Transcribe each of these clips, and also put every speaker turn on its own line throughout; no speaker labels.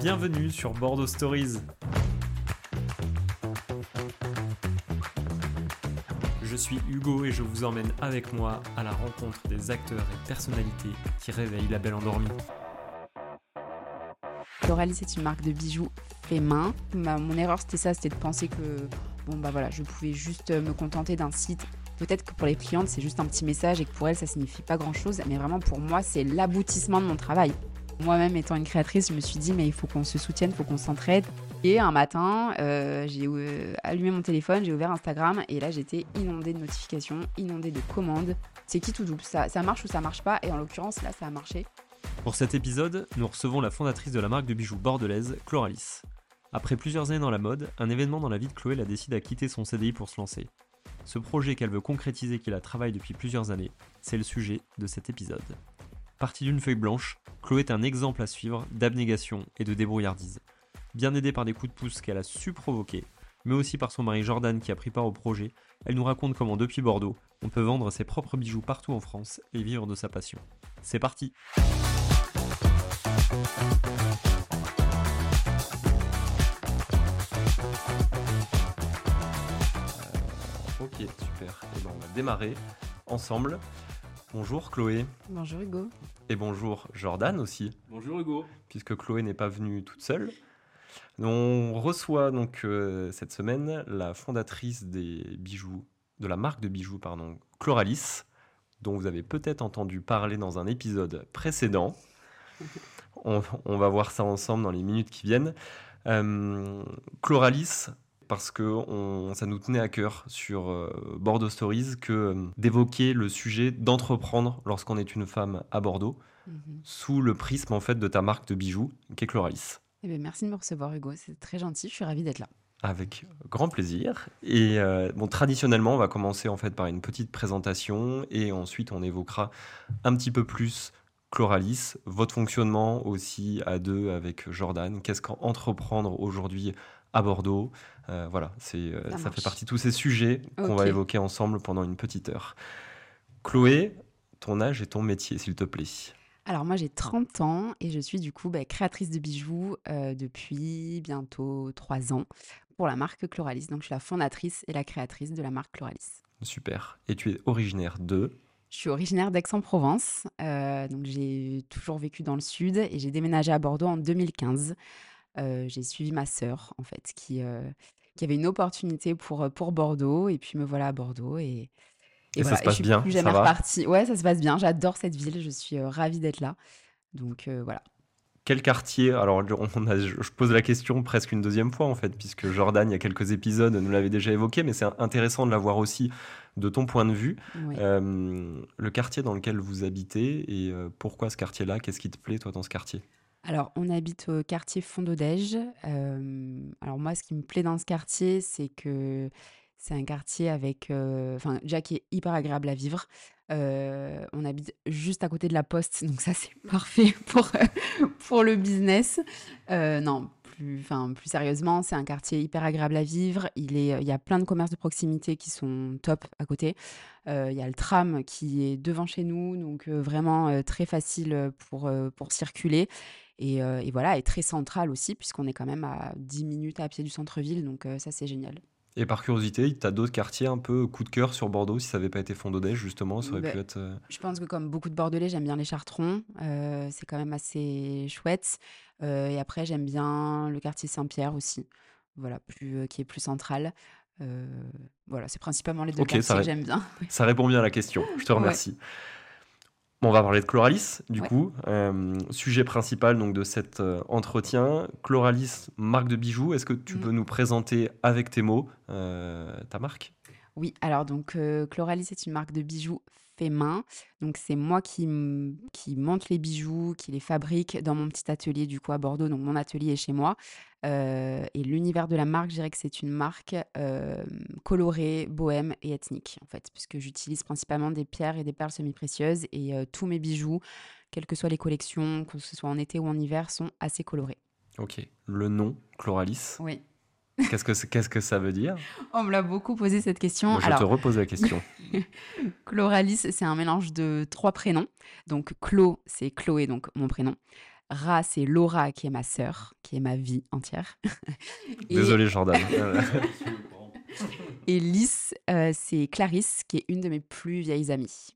Bienvenue sur Bordeaux Stories. Je suis Hugo et je vous emmène avec moi à la rencontre des acteurs et personnalités qui réveillent la belle endormie.
Coralie, c'est une marque de bijoux fait main. Ma- mon erreur, c'était ça, c'était de penser que bon bah voilà, je pouvais juste me contenter d'un site. Peut-être que pour les clientes, c'est juste un petit message et que pour elles, ça signifie pas grand-chose. Mais vraiment, pour moi, c'est l'aboutissement de mon travail. Moi-même, étant une créatrice, je me suis dit, mais il faut qu'on se soutienne, il faut qu'on s'entraide. Et un matin, euh, j'ai euh, allumé mon téléphone, j'ai ouvert Instagram et là, j'étais inondée de notifications, inondée de commandes. C'est qui tout double? Ça, ça marche ou ça marche pas? Et en l'occurrence, là, ça a marché.
Pour cet épisode, nous recevons la fondatrice de la marque de bijoux bordelaise, Chloralis. Après plusieurs années dans la mode, un événement dans la vie de Chloé la décide à quitter son CDI pour se lancer. Ce projet qu'elle veut concrétiser qui la travaille depuis plusieurs années, c'est le sujet de cet épisode. Partie d'une feuille blanche, Chloé est un exemple à suivre d'abnégation et de débrouillardise. Bien aidée par des coups de pouce qu'elle a su provoquer, mais aussi par son mari Jordan qui a pris part au projet, elle nous raconte comment depuis Bordeaux, on peut vendre ses propres bijoux partout en France et vivre de sa passion. C'est parti Ok, super. Et ben, on va démarrer ensemble. Bonjour Chloé
Bonjour Hugo.
et bonjour Jordan aussi,
Bonjour Hugo.
puisque Chloé n'est pas venue toute seule. On reçoit donc euh, cette semaine la fondatrice des bijoux, de la marque de bijoux, pardon, Chloralis, dont vous avez peut-être entendu parler dans un épisode précédent. On, on va voir ça ensemble dans les minutes qui viennent. Euh, Chloralis, parce que on- ça nous tenait à cœur sur euh, Bordeaux Stories que euh, d'évoquer le sujet d'entreprendre lorsqu'on est une femme à Bordeaux
Mhm.
sous le prisme en fait de ta marque de bijoux qui est Chloralis.
Eh bien, merci de me recevoir Hugo, c'est très gentil, je suis ravie d'être là.
Avec grand plaisir. Et euh, bon, traditionnellement, on va commencer en fait par une petite présentation et ensuite on évoquera un petit peu plus Chloralis, votre fonctionnement aussi à deux avec Jordan. Qu'est-ce qu'entreprendre aujourd'hui à Bordeaux Euh, Voilà, c'est euh,
Ça
fait partie de tous ces sujets qu'on va évoquer ensemble pendant une petite heure. Chloé, ton âge et ton métier, s'il te plaît.
Alors moi j'ai 30 ans et je suis du coup bah, créatrice de bijoux euh, depuis bientôt 3 ans pour la marque Chloralis. Donc je suis la fondatrice et la créatrice de la marque Chloralis.
Super. Et tu es originaire de
Je suis originaire d'Aix-en-Provence, euh, donc j'ai toujours vécu dans le sud et j'ai déménagé à Bordeaux en 2015. Euh, j'ai suivi ma sœur en fait qui, euh, qui avait une opportunité pour, euh, pour Bordeaux et puis me voilà à Bordeaux et,
Et ça
voilà,
se passe
je suis
bien,
plus jamais repartie. Ouais, ça se passe bien, j'adore cette ville, je suis euh, ravie d'être là. Donc voilà.
Quel quartier? Alors, on a- je pose la question presque une deuxième fois, en fait, puisque Jordan, il y a quelques épisodes, nous l'avait déjà évoqué, mais c'est intéressant de l'avoir aussi de ton point de vue. Le quartier dans lequel vous habitez et pourquoi ce quartier-là? Qu'est-ce qui te plaît, toi, dans ce quartier?
Alors, on habite au quartier Fond-d'Odège. Euh, alors moi, ce qui me plaît dans ce quartier, c'est que c'est un quartier avec, euh, enfin, déjà qui est hyper agréable à vivre. Euh, on habite juste à côté de la poste, donc ça c'est parfait pour, pour le business. Euh, non, plus, plus sérieusement, c'est un quartier hyper agréable à vivre. Il est, il y a plein de commerces de proximité qui sont top à côté. Euh, il y a le tram qui est devant chez nous, donc euh, vraiment euh, très facile pour, euh, pour circuler. Et, euh, et voilà, et très central aussi, puisqu'on est quand même à 10 minutes à pied du centre-ville, donc euh, ça c'est génial.
Et par curiosité, tu as d'autres quartiers un peu coup de cœur sur Bordeaux, si ça n'avait pas été Fond-d'Odège, justement, ça aurait
Ben,
pu être... euh,
Je pense que comme beaucoup de Bordelais, j'aime bien les Chartrons, euh, c'est quand même assez chouette. Et après, j'aime bien le quartier Saint-Pierre aussi, voilà, plus, qui est plus central. Voilà, c'est principalement les deux quartiers que j'aime bien.
Ça répond bien à la question, je te
Ouais.
Bon, on va parler de Chloralis, du
Ouais.
coup. Euh, sujet principal donc, de cet euh, entretien. Chloralis, marque de bijoux. Est-ce que tu
Mm.
peux nous présenter avec tes mots euh, ta marque?
Oui, alors donc Chloralis c'est une marque de bijoux fait main. Donc c'est moi qui, qui monte les bijoux, qui les fabrique dans mon petit atelier du coup à Bordeaux. Donc mon atelier est chez moi. Euh, et l'univers de la marque, je dirais que c'est une marque euh, colorée, bohème et ethnique en fait, puisque j'utilise principalement des pierres et des perles semi-précieuses et euh, tous mes bijoux, quelles que soient les collections, que ce soit en été ou en hiver, sont assez colorés.
Ok. Le nom, Chloralis,
Oui.
Qu'est-ce que, c'est- qu'est-ce que ça veut dire?
On me l'a beaucoup posé cette question.
Je
Alors,
te repose la question.
Chloralis, c'est un mélange de trois prénoms. Donc Chlo, c'est Chloé, donc mon prénom. Ra, c'est Laura, qui est ma sœur, qui est ma vie entière.
Désolé, Jordan.
et Lys, euh, c'est Clarisse, qui est une de mes plus vieilles amies.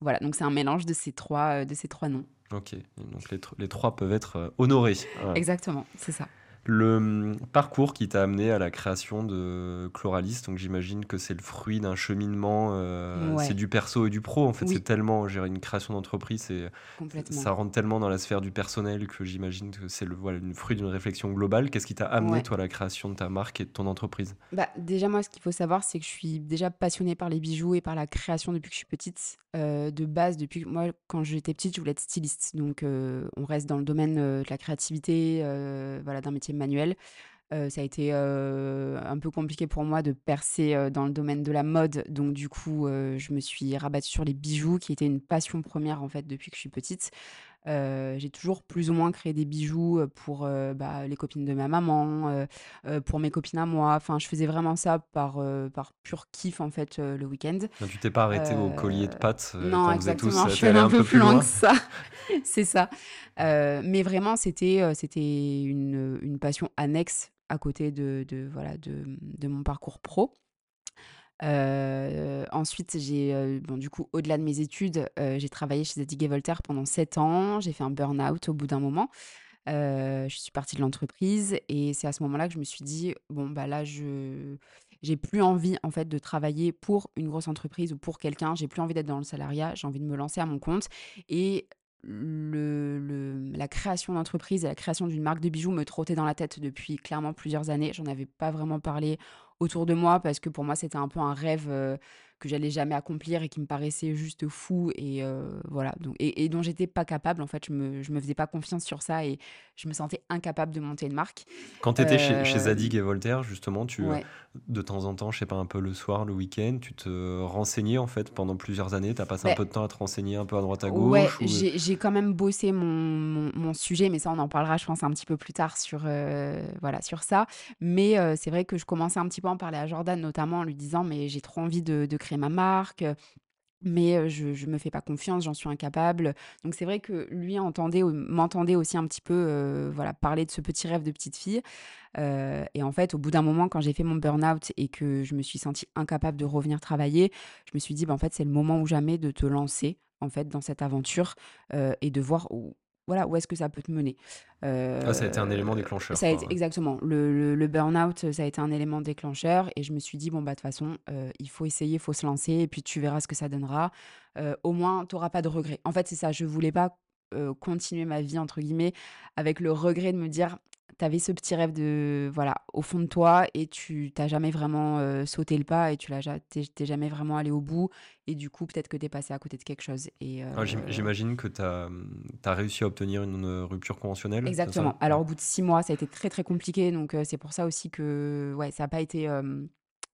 Voilà, donc c'est un mélange de ces trois, de ces trois noms.
Ok, donc les, les trois peuvent être honorés.
Exactement, c'est ça.
Le hum, parcours qui t'a amené à la création de Chloralis, donc j'imagine que c'est le fruit d'un cheminement, euh, c'est du perso et du pro. En fait, c'est tellement, gérer une création d'entreprise, ça rentre tellement dans la sphère du personnel que j'imagine que c'est le voilà, fruit d'une réflexion globale. Qu'est-ce qui t'a amené, toi, à la création de ta marque et de ton entreprise?
Bah, Déjà, moi, ce qu'il faut savoir, c'est que je suis déjà passionnée par les bijoux et par la création depuis que je suis petite. Euh, de base, depuis moi, quand j'étais petite, je voulais être styliste. Donc, euh, on reste dans le domaine de la créativité, voilà, d'un métier manuel. ça a été un peu compliqué pour moi de percer dans le domaine de la mode. Donc, du coup, je me suis rabattue sur les bijoux, qui était une passion première en fait depuis que je suis petite. J'ai toujours plus ou moins créé des bijoux pour bah, les copines de ma maman, pour mes copines à moi. Enfin, je faisais vraiment ça par, par pur kiff en fait le week-end.
tu t'es pas arrêté au collier de pâtes
Non, exactement. je suis allée un peu plus loin que ça. C'est ça. mais vraiment, c'était c'était une, une passion annexe à côté de, de voilà, de, de, mon parcours pro. Ensuite, j'ai, bon, du coup, au-delà de mes études, j'ai travaillé chez Zadig Voltaire pendant sept ans. J'ai fait un burn-out au bout d'un moment. je suis partie de l'entreprise et c'est à ce moment-là que je me suis dit, bon, bah là, je j'ai plus envie en fait de travailler pour une grosse entreprise ou pour quelqu'un. J'ai plus envie d'être dans le salariat. J'ai envie de me lancer à mon compte. Et le, la création d'entreprise et la création d'une marque de bijoux me trottait dans la tête depuis clairement plusieurs années. J'en avais pas vraiment parlé autour de moi parce que pour moi c'était un peu un rêve euh, que j'allais jamais accomplir et qui me paraissait juste fou et euh, voilà. Donc et, dont j'étais pas capable en fait je me je me faisais pas confiance sur ça et je me sentais incapable de monter une marque.
Quand tu étais chez, chez, euh, Zadig et Voltaire justement tu de temps en temps je sais pas un peu le soir le week-end tu te renseignais en fait pendant plusieurs années? Tu as passé un peu de temps à te renseigner un peu à droite à gauche
ouais j'ai quand même bossé mon, mon, sujet mais ça on en parlera je pense un petit peu plus tard sur euh, voilà sur ça. Mais c'est vrai que je commençais un petit peu à en parler à Jordan notamment en lui disant mais j'ai trop envie de, de créer ma marque, mais je ne me fais pas confiance, j'en suis incapable. Donc c'est vrai que lui entendait, m'entendait aussi un petit peu voilà, parler de ce petit rêve de petite fille. et en fait, au bout d'un moment, quand j'ai fait mon burn-out et que je me suis sentie incapable de revenir travailler, je me suis dit, bah, en fait, c'est le moment ou jamais de te lancer en fait dans cette aventure et de voir où, voilà, où est-ce que ça peut te mener.
ah, ça a été un élément déclencheur.
Ça a été, Exactement. Le, le, burn-out, ça a été un élément déclencheur. Et je me suis dit, bon, bah, de toute façon, il faut essayer, il faut se lancer. Et puis, tu verras ce que ça donnera. au moins, tu n'auras pas de regrets. En fait, c'est ça. Je voulais pas continuer ma vie, entre guillemets, avec le regret de me dire, tu avais ce petit rêve de voilà au fond de toi et tu t'as jamais vraiment sauté le pas et tu l'as t'es jamais vraiment allé au bout et du coup peut-être que tu es passé à côté de quelque chose et
ah, j'imagine que tu as, as, réussi à obtenir une, rupture conventionnelle
exactement alors au bout de six mois ça a été très très compliqué donc c'est pour ça aussi que ouais ça n'a pas été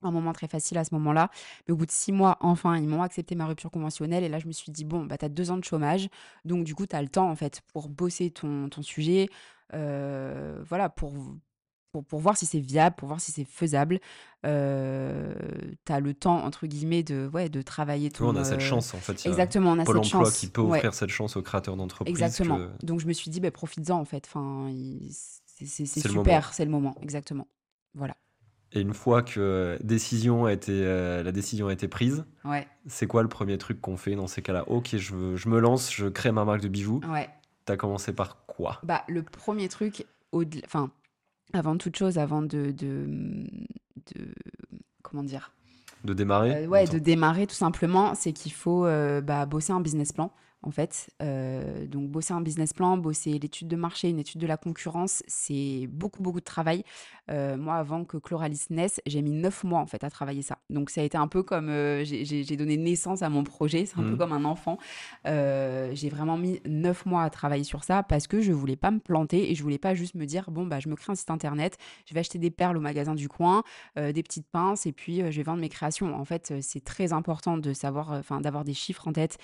un moment très facile à ce moment-là. Mais au bout de six mois, enfin, ils m'ont accepté ma rupture conventionnelle. Et là, je me suis dit, bon, bah, tu as deux ans de chômage. Donc, du coup, tu as le temps, en fait, pour bosser ton, ton sujet, euh, voilà, pour, pour, pour, voir si c'est viable, pour voir si c'est faisable. Euh, tu as le temps, entre guillemets, de, ouais, de travailler
ton... on a cette euh, chance, en fait.
exactement, on a Pôle
cette
emploi
qui peut offrir cette chance aux créateurs d'entreprises.
Exactement. Donc, je me suis dit, bah, profites-en, en fait. Enfin, c'est super, c'est le moment, exactement. Voilà.
Et une fois que décision a été, la décision a été prise,
ouais.
c'est quoi le premier truc qu'on fait dans ces cas-là? Ok, je, je, me lance, je crée ma marque de bijoux.
Ouais.
T'as commencé par quoi?
Bah, le premier truc, enfin, avant toute chose, avant de, de, de comment dire?
De démarrer?
Euh, Ouais, de démarrer tout simplement, c'est qu'il faut euh, bah, bosser un business plan en fait. Euh, donc bosser un business plan, bosser l'étude de marché, une étude de la concurrence, c'est beaucoup, beaucoup de travail. Euh, moi, avant que Chloralis naisse, j'ai mis neuf mois en fait à travailler ça. Donc ça a été un peu comme euh, j'ai donné naissance à mon projet, c'est un peu mmh. comme un enfant. j'ai vraiment mis neuf mois à travailler sur ça parce que je voulais pas me planter et je voulais pas juste me dire bon bah je me crée un site internet, je vais acheter des perles au magasin du coin, des petites pinces et puis je vais vendre mes créations. En fait, c'est très important de savoir, enfin d'avoir des chiffres en tête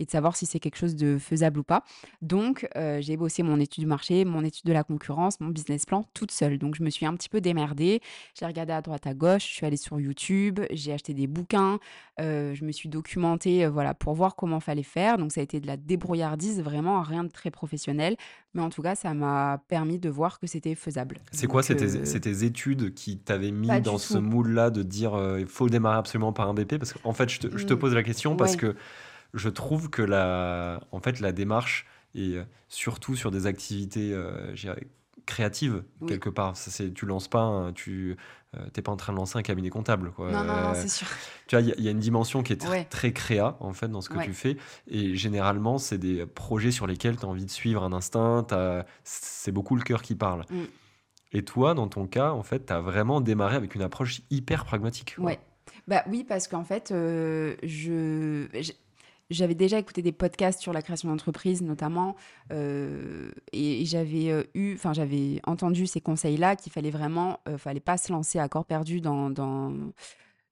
et de savoir si c'est quelque chose de faisable ou pas. Donc, heu, j'ai bossé mon étude du marché, mon étude de la concurrence, mon business plan toute seule. Donc je me suis un petit peu démerdée. J'ai regardé à droite à gauche, je suis allée sur YouTube, j'ai acheté des bouquins, heu, je me suis documentée, heu, voilà, pour voir comment fallait faire. Donc ça a été de la débrouillardise, vraiment rien de très professionnel. Mais en tout cas, ça m'a permis de voir que c'était faisable.
C'est quoi? C'est tes études qui t'avaient mis dans ce moule-là de dire, «Il faut démarrer absolument par un BP»? Parce qu'en fait, je te je te
Mmh,
pose la question parce
ouais.
que je trouve que la en fait, la démarche et heu, surtout sur des activités, dirais créatives
Oui.
quelque part. Ça c'est tu lances pas un tu, heu, tu es pas en train de lancer un cabinet comptable, quoi,
Non, non, c'est sûr.
tu vois? Il y a il y a une dimension qui est tr
Ouais,
très créa, en fait, dans ce que
ouais.
tu fais et généralement, c'est des projets sur lesquels tu as envie de suivre un instinct, c'est beaucoup le cœur qui parle.
Mmh.
Et toi, dans ton cas, en fait, tu as vraiment démarré avec une approche hyper pragmatique,
Ouais. Bah, oui, parce qu'en fait, je j'avais déjà écouté des podcasts sur la création d'entreprise notamment, heu et et j'avais, heu, eu enfin, j'avais entendu ces conseils-là qu'il fallait vraiment, heu, fallait pas se lancer à corps perdu dans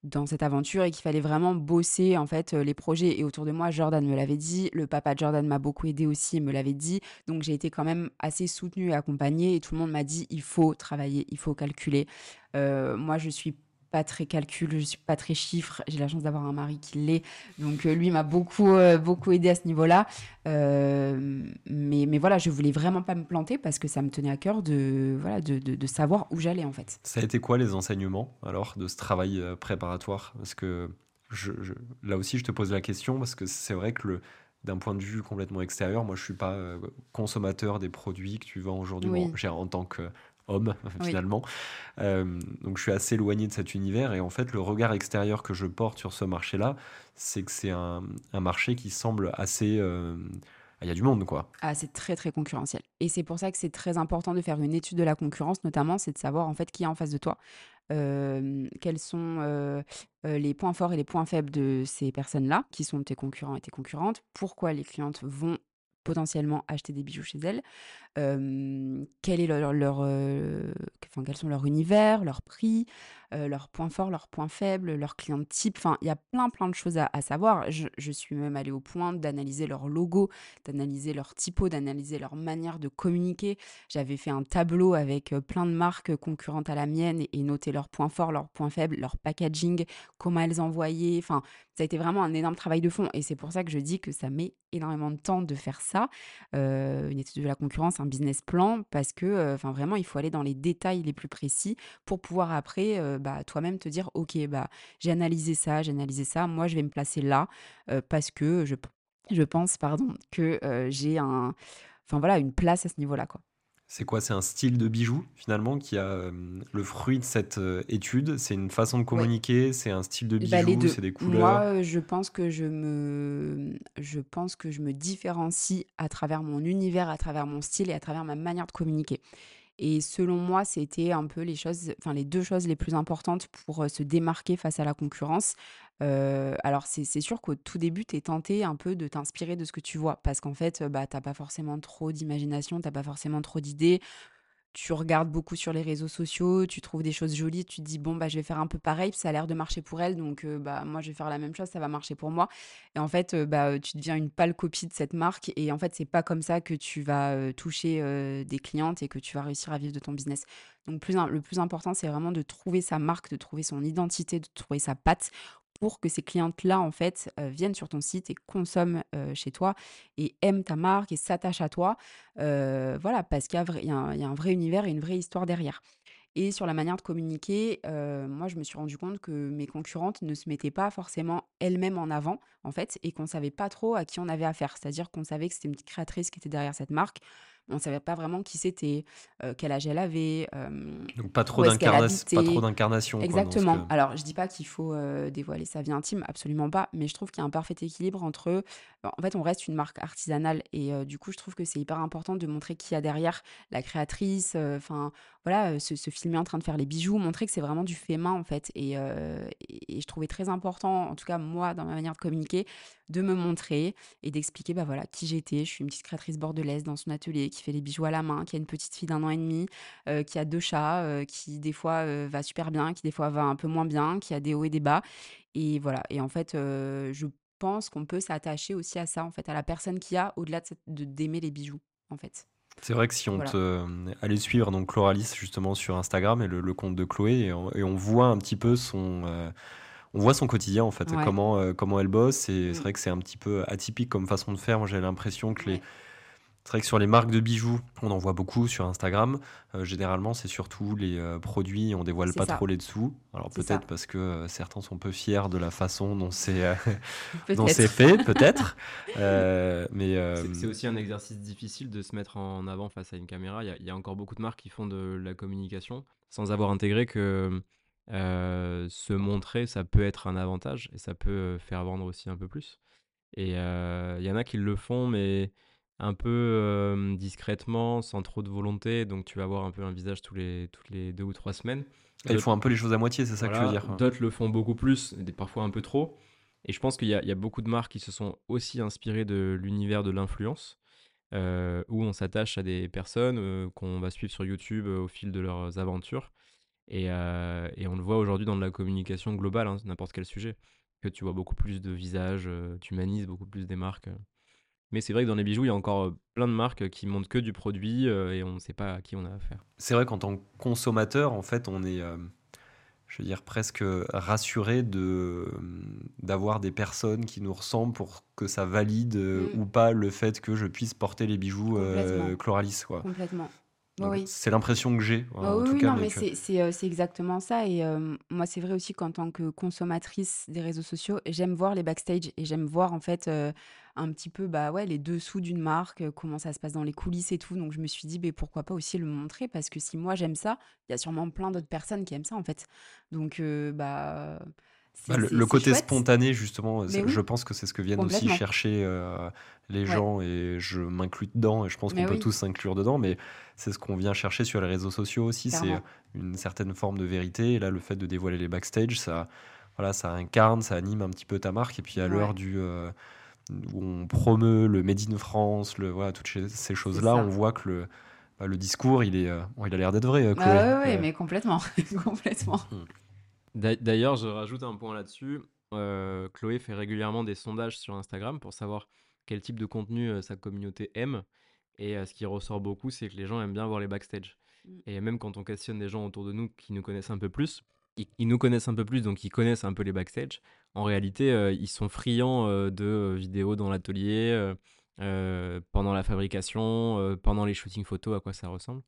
dans cette aventure et qu'il fallait vraiment bosser, en fait, heu, les projets et autour de moi, Jordan me l'avait dit, le papa de Jordan m'a beaucoup aidé aussi, il me l'avait dit. Donc j'ai été quand même assez soutenue et accompagnée et tout le monde m'a dit: «Il faut travailler, il faut calculer». Moi, je suis pas très calcul, je suis pas très chiffre. J'ai la chance d'avoir un mari qui l'est, donc heu, lui m'a beaucoup, heu, beaucoup aidé à ce niveau-là. Hem, mais mais voilà, je voulais vraiment pas me planter parce que ça me tenait à cœur de, voilà, de de de savoir où j'allais, en fait.
Ça a été quoi les enseignements, alors, de ce travail, heu, préparatoire? Parce que je je là aussi, je te pose la question parce que c'est vrai que le d'un point de vue complètement extérieur, moi, je suis pas, consommateur des produits que tu vends aujourd'hui. Bon,
Oui,
j'ai en tant qu'homme,
oui.
finalement, hem, donc je suis assez éloigné de cet univers et en fait, le regard extérieur que je porte sur ce marché-là, c'est que c'est un un marché qui semble assez, hem, ah, il y a du monde, quoi.
Ah, c'est très, très concurrentiel et c'est pour ça que c'est très important de faire une étude de la concurrence notamment, c'est de savoir en fait qui est en face de toi. Hem, quels sont, les points forts et les points faibles de ces personnes-là, qui sont tes concurrents et tes concurrentes? Pourquoi les clientes vont potentiellement acheter des bijoux chez elles? Quel est leur leur, enfin, quels sont leurs univers, leurs prix, leurs points forts, leurs points faibles, leurs clients type? Enfin, il y a plein, plein de choses à savoir. Je suis même allée au point d'analyser leur logo, d'analyser leur typo, d'analyser leur manière de communiquer. J'avais fait un tableau avec, plein de marques, concurrentes à la mienne et noté leurs points forts, leurs points faibles, leur packaging, comment elles envoyaient. Enfin, ça a été vraiment un énorme travail de fond et c'est pour ça que je dis que ça met énormément de temps de faire ça une étude de la concurrence, un business plan parce que, vraiment il faut aller dans les détails les plus précis pour pouvoir après, bah, toi-même te dire: «OK, bah, j'ai analysé ça, j'ai analysé ça, moi je vais me placer là, parce que je je pense pardon que, j'ai un enfin voilà une place à ce niveau-là, quoi».
C'est quoi? C'est un style de bijou finalement qui a, hem, le fruit de cette, heu, étude? C'est une façon de
Ouais.
communiquer? C'est un style de
Bah,
bijou?
2.
C'est des couleurs?
Moi, heu, je pense que je me je pense que je me différencie à travers mon univers, à travers mon style et à travers ma manière de communiquer. Et selon moi, c'était un peu les choses enfin les 2 choses les plus importantes pour, se démarquer face à la concurrence. Alors c'est sûr qu'au tout début, tu es tenté un peu de t'inspirer de ce que tu vois parce qu'en fait, bah, tu pas forcément trop d'imagination, t'as pas forcément trop d'idées. Tu regardes beaucoup sur les réseaux sociaux, tu trouves des choses jolies, tu te dis: «Bon, bah, je vais faire un peu pareil, ça a l'air de marcher pour elle, donc heu, bah, moi, je vais faire la même chose, ça va marcher pour moi» et en fait, heu, bah, heu, tu deviens une pâle copie de cette marque et en fait, c'est pas comme ça que tu vas, toucher, des clientes et que tu vas réussir à vivre de ton business. Donc plus le plus important, c'est vraiment de trouver sa marque, de trouver son identité, de trouver sa patte pour que ces clientes-là, en fait, heu, viennent sur ton site et consomment, heu, chez toi et aiment ta marque et s'attachent à toi. Heu, voilà, parce qu'il y y a un vrai univers et une vraie histoire derrière. Et sur la manière de communiquer, moi, je me suis rendu compte que mes concurrentes ne se mettaient pas forcément elles-mêmes en avant, en fait, et qu'on savait pas trop à qui on avait affaire. C'est-à-dire qu'on savait que c'était une petite créatrice qui était derrière cette marque, on savait pas vraiment qui c'était, heu, quel âge elle avait, hem,
Donc pas trop d'incarnation quoi que
Exactement. Alors, je dis pas qu'il faut, heu, dévoiler sa vie intime, absolument pas, mais je trouve qu'il y a un parfait équilibre entre, en fait, on reste une marque artisanale et heu, du coup, je trouve que c'est hyper important de montrer qui y a derrière la créatrice, enfin, voilà, se se filmer en train de faire les bijoux, montrer que c'est vraiment du fait main, en fait et heu et et je trouvais très important, en tout cas moi, dans ma manière de communiquer, de me montrer et d'expliquer, bah, voilà, qui j'étais. Je suis une petite créatrice bordelaise dans son atelier qui fait les bijoux à la main, qui a une petite fille d'un an et demi, heu, qui a 2 chats, heu, qui des fois, heu, va super bien, qui des fois va un peu moins bien, qui a des hauts et des bas et voilà et en fait, je pense qu'on peut s'attacher aussi à ça, en fait, à la personne qui a, au-delà de d'aimer les bijoux, en fait.
C'est vrai que si on
Voilà.
te allait suivre donc Chloralis justement sur Instagram et le le compte de Chloé et on et on voit un petit peu son, on voit son quotidien en fait,
Ouais.
comment, comment elle bosse et c'est
Mmh.
vrai que c'est un petit peu atypique comme façon de faire. Moi, j'ai l'impression que les. C'est vrai que sur les marques de bijoux, on en voit beaucoup sur Instagram. Heu, généralement, c'est surtout les, heu, produits, on dévoile pas
ça.
trop les dessous. Alors peut-être parce que, heu, certains sont peu fiers de la façon dont c'est, fait, peut-être. Mais,
C'est aussi un exercice difficile de se mettre en avant face à une caméra. Il y y a encore beaucoup de marques qui font de la communication sans avoir intégré que euh, se montrer, ça peut être un avantage et ça peut euh, faire vendre aussi un peu plus. Et euh, il y en a qui le font, mais un peu euh, discrètement, sans trop de volonté. Donc tu vas avoir un peu un visage tous les, toutes les deux ou trois semaines.
ils
D'autres-
font un peu les choses à moitié, c'est ça que tu veux dire?
D'autres le font beaucoup plus, parfois un peu trop. Et je pense qu'il y a, il y a beaucoup de marques qui se sont aussi inspirées de l'univers de l'influence, euh, où on s'attache à des personnes euh, qu'on va suivre sur YouTube au fil de leurs aventures. Et, euh, et on le voit aujourd'hui dans de la communication globale, hein, n'importe quel sujet, que tu vois beaucoup plus de visages, tu humanises beaucoup plus des marques. Euh. Mais c'est vrai que dans les bijoux, il y a encore euh, plein de marques qui montrent que du produit euh, et on ne sait pas à qui on a affaire.
C'est vrai qu'en tant que consommateur, en fait, on est, euh, je veux dire, presque rassuré de, d'avoir des personnes qui nous ressemblent pour que ça valide euh,
Mm.
ou pas le fait que je puisse porter les bijoux euh. Chloralis. Quoi.
Complètement. Oui.
C'est l'impression que j'ai,
Ah
en
oui,
tout
oui,
cas.
non,
mais
mais
que-
c'est c'est, heu, c'est exactement ça et hem, moi, c'est vrai aussi qu'en tant que consommatrice des réseaux sociaux, j'aime voir les backstage et j'aime voir, en fait, un petit peu, bah, ouais, les dessous d'une marque, comment ça se passe dans les coulisses et tout. Donc je me suis dit: «Beh, pourquoi pas aussi le montrer?» parce que si moi j'aime ça, il y a sûrement plein d'autres personnes qui aiment ça, en fait. Donc bah,
Bah, le, côté
chouette.
spontané, justement,
oui.
je pense que c'est ce que viennent aussi chercher euh, les
Ouais.
gens et je m'inclus dedans et je pense qu'on peut
oui.
tous s'inclure dedans, mais c'est ce qu'on vient chercher sur les réseaux sociaux aussi, c'est une certaine forme de vérité. Et là, le fait de dévoiler les backstage, ça, voilà, ça incarne, ça anime un petit peu ta marque. Et puis à
Ouais.
l'heure du euh, où on promeut le Made in France, le, voilà, toutes ces, choses-là, on voit que le, bah, le discours, il, est, euh, bon, il a l'air d'être vrai, euh,
Ah ouais, ouais,
Euh,
mais complètement, complètement.
D'a- D'ailleurs, je rajoute un point là-dessus. Euh, Chloé fait régulièrement des sondages sur Instagram pour savoir quel type de contenu euh, sa communauté aime. Et euh, ce qui ressort beaucoup, c'est que les gens aiment bien voir les backstage.
Mm.
Et même quand on questionne des gens autour de nous qui nous connaissent un peu plus, ils, ils nous connaissent un peu plus, donc ils connaissent un peu les backstage. En réalité, ils sont friands de vidéos dans l'atelier, pendant la fabrication, pendant les shootings photos, à quoi ça ressemble.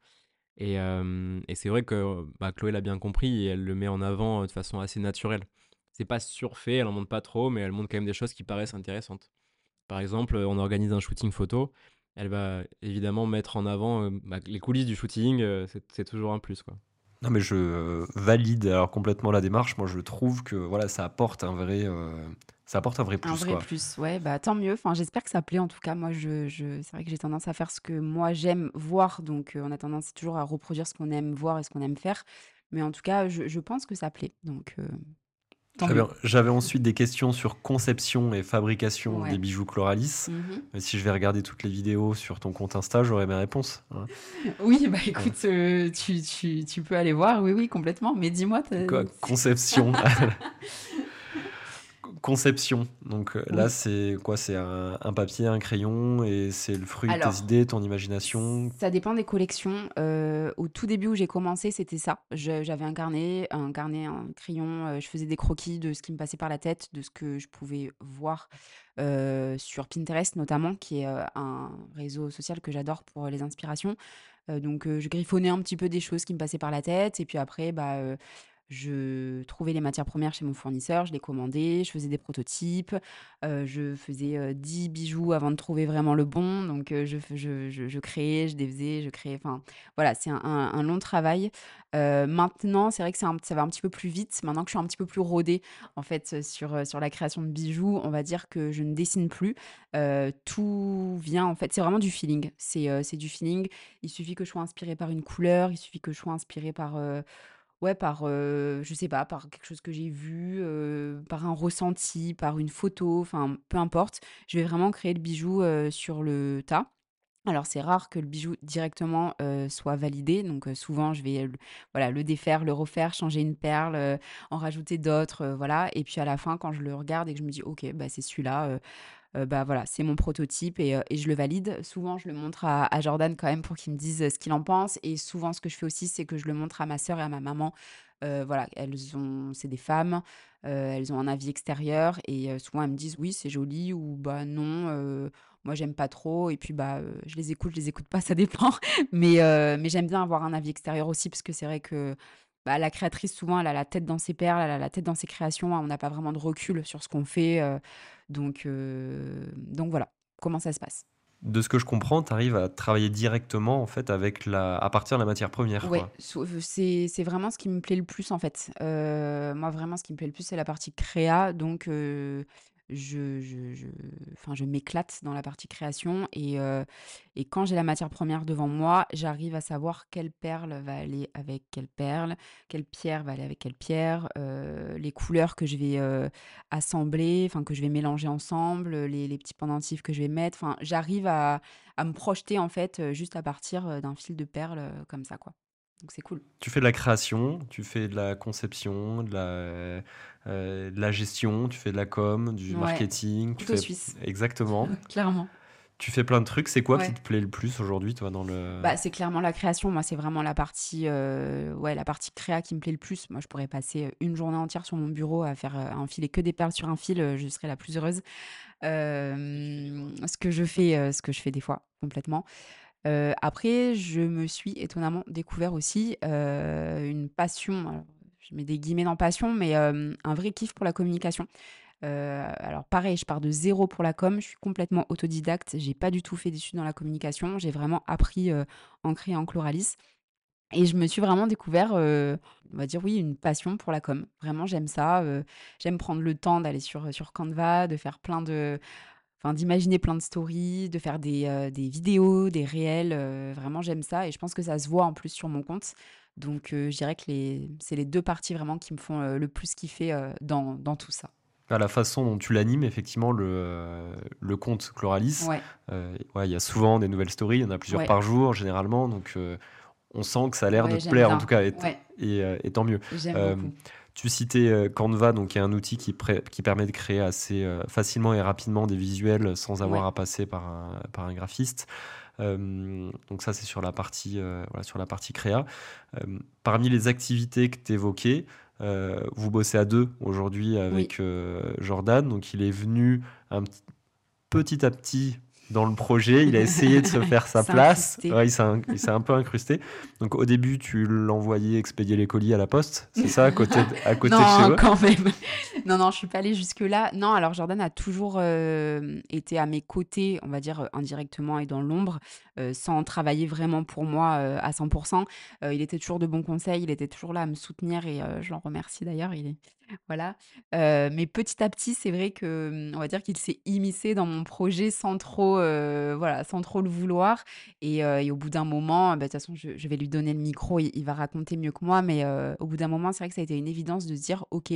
Et, euh, et c'est vrai que bah, Chloé l'a bien compris et elle le met en avant euh, de façon assez naturelle. C'est pas surfait, elle en montre pas trop, mais elle montre quand même des choses qui paraissent intéressantes. Par exemple, euh, on organise un shooting photo, elle va évidemment mettre en avant bah, les coulisses du shooting, c'est toujours un plus.
Non, mais je valide alors complètement la démarche. Moi, je trouve que voilà, ça apporte un vrai, ça apporte un vrai plus.
Un vrai
quoi.
plus, ouais, bah tant mieux. Enfin, j'espère que ça plaît en tout cas. Moi, je, je... c'est vrai que j'ai tendance à faire ce que moi j'aime voir, donc euh, on a tendance toujours à reproduire ce qu'on aime voir et ce qu'on aime faire. Mais en tout cas, je, je pense que ça plaît, donc euh, tant
J'avais
mieux.
j'avais ensuite des questions sur conception et fabrication
Ouais.
des bijoux Chloralis.
Mhm.
Mais si je vais regarder toutes les vidéos sur ton compte Insta, j'aurai mes réponses. hein.
Oui, bah écoute, euh, tu, tu, tu peux aller voir, oui, oui, complètement. Mais dis-moi, t'as-
Quoi, conception? conception. Donc euh, là, c'est quoi? C'est un, un papier, un crayon, et c'est le fruit de tes idées, ton imagination?
Ça dépend des collections. Euh, au tout début où j'ai commencé, c'était ça. J'avais un carnet, un carnet, un crayon. euh, je faisais des croquis de ce qui me passait par la tête, de ce que je pouvais voir euh, sur Pinterest notamment, qui est un réseau social que j'adore pour les inspirations. Donc, je griffonnais un petit peu des choses qui me passaient par la tête. Et puis après, bah, je trouvais les matières premières chez mon fournisseur, je les commandais, je faisais des prototypes, euh, je faisais euh, 10 bijoux avant de trouver vraiment le bon. Donc, euh, je, créais, je défaisais, je créais. Enfin, voilà, c'est un, long travail. Euh, maintenant, c'est vrai que ça va un petit peu plus vite. Maintenant que je suis un petit peu plus rodée, en fait, euh, sur, euh, sur la création de bijoux, on va dire que je ne dessine plus. Euh, tout vient, en fait, c'est vraiment du feeling. C'est euh, du feeling. Il suffit que je sois inspirée par une couleur, il suffit que je sois inspirée par. euh, Ouais, par, heu, je sais pas, par quelque chose que j'ai vu, heu, par un ressenti, par une photo, enfin, peu importe. Je vais vraiment créer le bijou, sur le tas. Alors c'est rare que le bijou directement, soit validé donc souvent je vais, heu, voilà, le défaire, le refaire, changer une perle, en rajouter d'autres, voilà et puis à la fin quand je le regarde et que je me dis: «OK, bah, c'est celui-là», heu, bah, voilà, c'est mon prototype et heu et je le valide. Souvent je le montre à à Jordan quand même pour qu'il me dise, heu, ce qu'il en pense et souvent ce que je fais aussi, c'est que je le montre à ma sœur et à ma maman. Voilà, elles ont c'est des femmes, elles ont un avis extérieur et souvent elles me disent: «Oui, c'est joli» ou «Bah, non, moi j'aime pas trop» et puis, bah, je les écoute, je les écoute pas, ça dépend. Mais mais j'aime bien avoir un avis extérieur aussi parce que c'est vrai que, bah, la créatrice souvent elle a la tête dans ses perles, elle a la tête dans ses créations, on n'a pas vraiment de recul sur ce qu'on fait, heu, donc heu, donc voilà, comment ça se passe.
De ce que je comprends, tu arrives à travailler directement en fait avec la à partir de la matière première, quoi?
sou c'est vraiment ce qui me plaît le plus, en fait. Moi, vraiment, ce qui me plaît le plus, c'est la partie créa, donc je je je enfin, je m'éclate dans la partie création et heu et quand j'ai la matière première devant moi, j'arrive à savoir quelle perle va aller avec quelle perle, quelle pierre va aller avec quelle pierre, heu, les couleurs que je vais, heu, assembler, enfin, que je vais mélanger ensemble, les petits pendentifs que je vais mettre. Enfin, j'arrive à à me projeter en fait, juste à partir, d'un fil de perles, comme ça quoi. Donc c'est cool.
Tu fais de la création, tu fais de la conception, de la, heu, de la gestion, tu fais de la com, du
Ouais,
marketing, tu
couteau
fais
suisse,
exactement.
clairement.
Tu fais plein de trucs. C'est quoi qui te plaît le plus aujourd'hui, toi, dans le
Bah, c'est clairement la création. Moi, c'est vraiment la partie, heu, ouais, la partie créa qui me plaît le plus. Moi, je pourrais passer, heu, une journée entière sur mon bureau à faire, heu, à enfiler que des perles sur un fil, je serais la plus heureuse. Ce que je fais, ce que je fais des fois, complètement. Heu, après, je me suis étonnamment découvert aussi, heu, une passion, je mets des guillemets dans passion, mais un vrai kiff pour la communication. Heu, alors pareil, je pars de zéro pour la com, je suis complètement autodidacte, j'ai pas du tout fait d'études dans la communication, j'ai vraiment appris, heu, en créant Chloralis et je me suis vraiment découvert, on va dire, oui, une passion pour la com. Vraiment, j'aime ça, j'aime prendre le temps d'aller sur, sur Canva, de faire plein de enfin, d'imaginer plein de stories, de faire des, heu, des vidéos, des réels, heu, vraiment j'aime ça et je pense que ça se voit en plus sur mon compte. Donc heu, je dirais que les c'est les 2 parties vraiment qui me font, le plus kiffer, dans dans tout ça.
à la façon dont tu l'animes, effectivement, le, le compte Chloralis,
Ouais,
ouais, il y a souvent des nouvelles stories, il y en a plusieurs
ouais,
par jour généralement, donc on sent que ça a l'air de
ouais,
te
j'aime
plaire en
bien.
tout cas et
Ouais,
et tant mieux.
j'aime beaucoup.
Tu citais, heu, Canva, donc qui est un outil qui qui permet de créer assez, heu, facilement et rapidement des visuels sans avoir
Ouais.
à passer par un par un graphiste. Hem, donc ça, c'est sur la partie, voilà, sur la partie créa. Parmi les activités que tu évoquais, vous bossez à 2 aujourd'hui avec, Jordan, donc il est venu un petit petit à petit dans le projet, il a essayé de se faire sa place. Ouais, il s'est un peu incrusté. Donc au début, tu l'envoyais expédier les colis à la poste, c'est ça, à côté de à côté de chez
Non,
eux?
quand même. Non, non, je suis pas allée jusque-là. Non, alors Jordan a toujours, hem, été à mes côtés, on va dire, heu, indirectement et dans l'ombre, heu, sans travailler vraiment pour moi, à 100 Heu, il était toujours de bons conseils, il était toujours là à me soutenir et je l'en remercie d'ailleurs, il est voilà. Mais petit à petit, c'est vrai que, mmh, on va dire qu'il s'est immiscé dans mon projet sans trop, voilà, sans trop le vouloir et au bout d'un moment, bah, de toute façon, je vais lui donner le micro, il il va raconter mieux que moi, mais au bout d'un moment, c'est vrai que ça a été une évidence de se dire: «OK,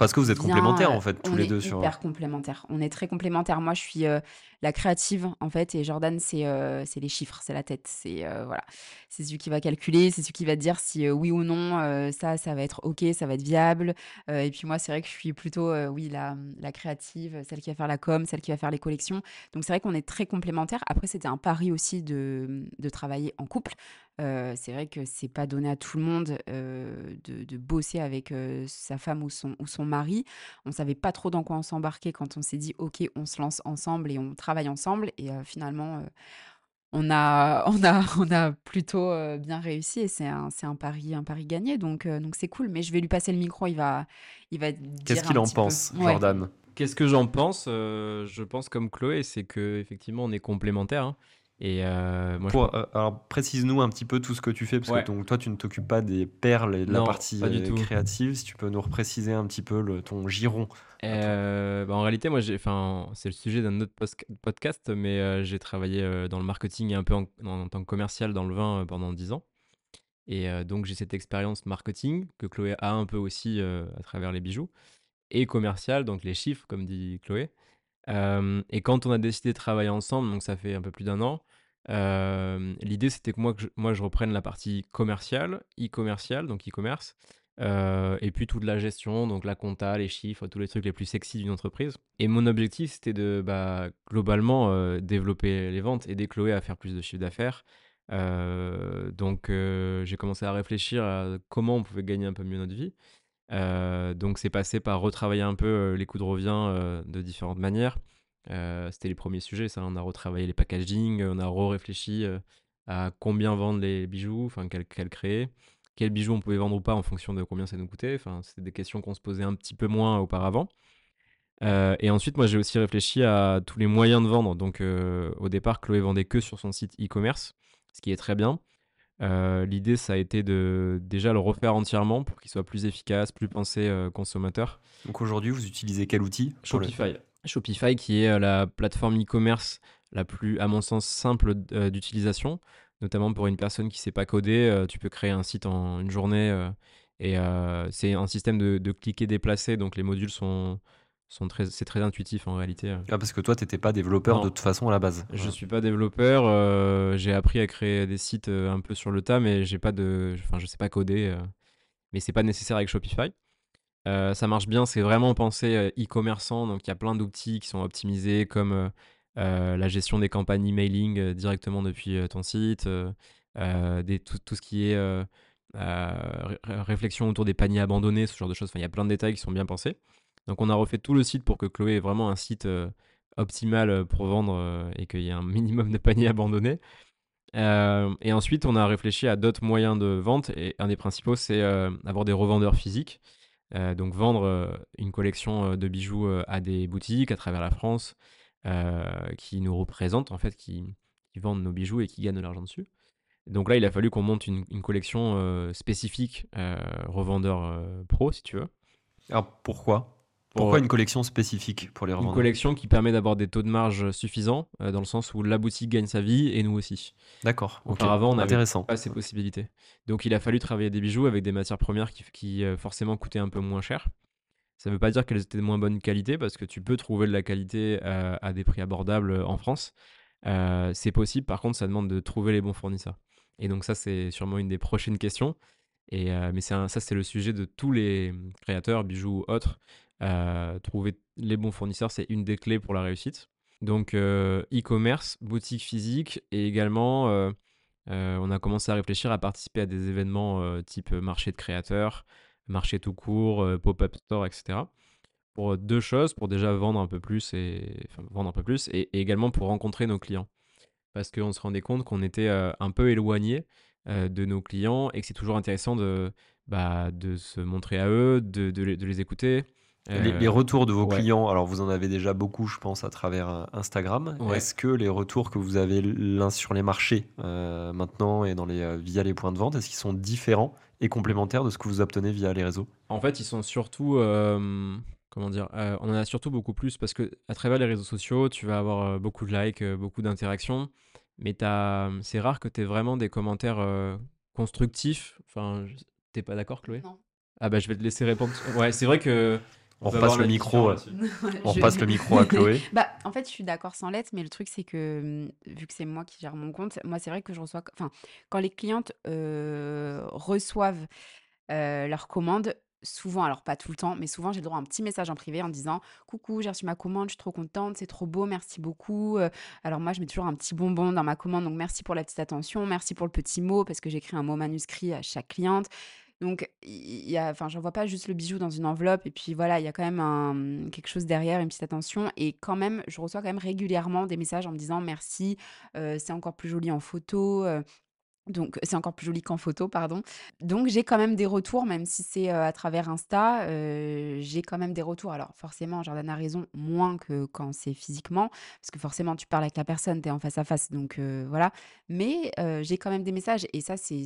Parce que vous êtes complémentaires, en fait, tous
on
les
est
2 sur,
hyper complémentaires. On est très complémentaires. Moi, je suis, heu, la créative, en fait et Jordan, c'est, les chiffres, c'est la tête. C'est, voilà, c'est celui qui va calculer, c'est celui qui va te dire si, oui ou non, ça, ça va être OK, ça va être viable. Et puis moi, c'est vrai que je suis plutôt, oui, la, la créative, celle qui va faire la com, celle qui va faire les collections. Donc c'est vrai qu'on est très complémentaires. Après, c'était un pari aussi de, de travailler en couple. C'est vrai que c'est pas donné à tout le monde, de de bosser avec, sa femme ou son ou son mari. On savait pas trop dans quoi on s'embarquait quand on s'est dit: «OK, on se lance ensemble et on travaille ensemble» et finalement, on a on a on a plutôt, bien réussi et c'est un c'est un pari un pari gagné donc donc c'est cool. Mais je vais lui passer le micro, il va il va
qu'est-ce qu'il en
peu.
pense,
Ouais,
Jordan?
Qu'est-ce que j'en pense? Je pense comme Chloé, c'est qu'effectivement on est complémentaires, hein et heu, moi je
Pour,
pen
heu, alors précise-nous un petit peu tout ce que tu fais, parce que donc toi, tu ne t'occupes pas des perles et de la partie,
tout.
créative. Si tu peux nous repréciser un petit peu le ton giron
bah, en réalité, moi, c'est le sujet d'un autre podcast, mais j'ai travaillé, dans le marketing et un peu en en tant que commercial dans le vin, pendant 10 ans et donc j'ai cette expérience marketing que Chloé a un peu aussi, à travers les bijoux et commercial, donc les chiffres, comme dit Chloé. Et quand on a décidé de travailler ensemble, donc ça fait un peu plus d'un an, l'idée c'était que moi, je, moi je reprenne la partie commerciale, e-commercial, donc e-commerce, et puis toute la gestion, donc la compta, les chiffres, tous les trucs les plus sexy d'une entreprise. Et mon objectif c'était de bah, globalement développer les ventes, aider Chloé à faire plus de chiffre d'affaires. donc j'ai commencé à réfléchir à comment on pouvait gagner un peu mieux notre vie. Donc c'est passé par retravailler un peu les coûts de revient de différentes manières. Euh, c'était les premiers sujets, ça. On a retravaillé les packaging, on a re-réfléchi euh, à combien vendre les bijoux, enfin, quels créer, quels bijoux on pouvait vendre ou pas en fonction de combien ça nous coûtait. Enfin, c'était des questions qu'on se posait un petit peu moins auparavant. Euh, et ensuite, moi, j'ai aussi réfléchi à tous les moyens de vendre. Donc, au départ, Chloé vendait que sur son site e-commerce, ce qui est très bien. L'idée, ça a été de déjà le refaire entièrement pour qu'il soit plus efficace, plus pensé consommateur.
Donc aujourd'hui, vous utilisez quel outil
Shopify. Shopify qui est euh, la plateforme e-commerce la plus, à mon sens, simple euh, d'utilisation, notamment pour une personne qui ne sait pas coder. Euh, tu peux créer un site en une journée et c'est un système de, de, cliquer déplacer, donc les modules sont, sont très, c'est très intuitif en réalité.
Ah, parce que toi, tu n'étais pas développeur de toute façon à la base.
Je ne suis pas développeur. j'ai appris à créer des sites un peu sur le tas, mais j'ai pas de, enfin, je sais pas coder. mais c'est pas nécessaire avec Shopify. Euh, ça marche bien, c'est vraiment pensé euh, e-commerçant, donc il y a plein d'outils qui sont optimisés comme euh, la gestion des campagnes emailing directement depuis ton site, des, tout, ce qui est réflexion autour des paniers abandonnés, ce genre de choses. il y a plein de détails qui sont bien pensés. Donc on a refait tout le site pour que Chloé ait vraiment un site optimal pour vendre et qu'il y ait un minimum de paniers abandonnés. et ensuite, on a réfléchi à d'autres moyens de vente et un des principaux, c'est avoir des revendeurs physiques. Euh, donc vendre euh, une collection euh, de bijoux à des boutiques à travers la France qui nous représentent en fait, qui, vendent nos bijoux et qui gagnent de l'argent dessus. Donc là, il a fallu qu'on monte une, collection spécifique revendeur pro, si tu veux.
Alors pourquoi? Pourquoi une collection spécifique pour les revendeurs
Une collection qui permet d'avoir des taux de marge suffisants, euh, dans le sens où la boutique gagne sa vie et nous aussi.
D'accord.
Auparavant, on n'avait pas ces possibilités. Donc il a fallu travailler des bijoux avec des matières premières qui, euh, forcément coûtaient un peu moins cher. Ça ne veut pas dire qu'elles étaient de moins bonne qualité, parce que tu peux trouver de la qualité euh, à des prix abordables en France. c'est possible, par contre, ça demande de trouver les bons fournisseurs. Et donc ça, c'est sûrement une des prochaines questions. Et, mais ça, c'est le sujet de tous les créateurs, bijoux ou autres. Euh, trouver les bons fournisseurs, c'est une des clés pour la réussite. Donc euh, e-commerce, boutique physique et également euh, on a commencé à réfléchir à participer à des événements type marché de créateurs, marché tout court, pop-up store, etc. Pour deux choses, pour déjà vendre un peu plus et vendre un peu plus et, également pour rencontrer nos clients. Parce qu'on se rendait compte qu'on était un peu éloigné de nos clients et que c'est toujours intéressant de, bah, de se montrer à eux, de, de les écouter,
les, euh, retours de vos clients, alors vous en avez déjà beaucoup, je pense, à travers euh, Instagram. Est-ce que les retours que vous avez l'un sur les marchés euh, maintenant et dans les, via les points de vente, est-ce qu'ils sont différents et complémentaires de ce que vous obtenez via les réseaux?
En fait, ils sont surtout, comment dire, on en a surtout beaucoup plus parce que à travers les réseaux sociaux, tu vas avoir beaucoup de likes, beaucoup d'interactions, mais c'est rare que tu aies vraiment des commentaires constructifs. Enfin, t'es pas d'accord, Chloé?
Non.
Ah bah je vais te laisser répondre. Ouais, c'est vrai que
on repasse le micro. on le micro à Chloé.
bah, en fait, je suis d'accord sans lettre, mais le truc, c'est que hum, vu que c'est moi qui gère mon compte, moi, c'est vrai que je reçois. Enfin, quand les clientes euh, reçoivent euh, leurs commandes, souvent, alors pas tout le temps, mais souvent, j'ai le droit à un petit message en privé en disant Coucou, j'ai reçu ma commande, je suis trop contente, c'est trop beau, merci beaucoup. Euh, alors, moi, je mets toujours un petit bonbon dans ma commande, donc merci pour la petite attention, merci pour le petit mot, parce que j'écris un mot manuscrit à chaque cliente. Donc, il y a, enfin, j'envoie pas juste le bijou dans une enveloppe et puis voilà, il y a quand même quelque chose derrière, une petite attention. Et quand même, je reçois quand même régulièrement des messages en me disant merci, euh, c'est encore plus joli en photo. Euh, donc, c'est encore plus joli qu'en photo, pardon. Donc, j'ai quand même des retours, même si c'est euh, à travers Insta, j'ai quand même des retours. Alors, forcément, Jordan a raison, moins que quand c'est physiquement, parce que forcément, tu parles avec la personne, tu es en face à face, donc voilà. Mais j'ai quand même des messages, et ça, c'est.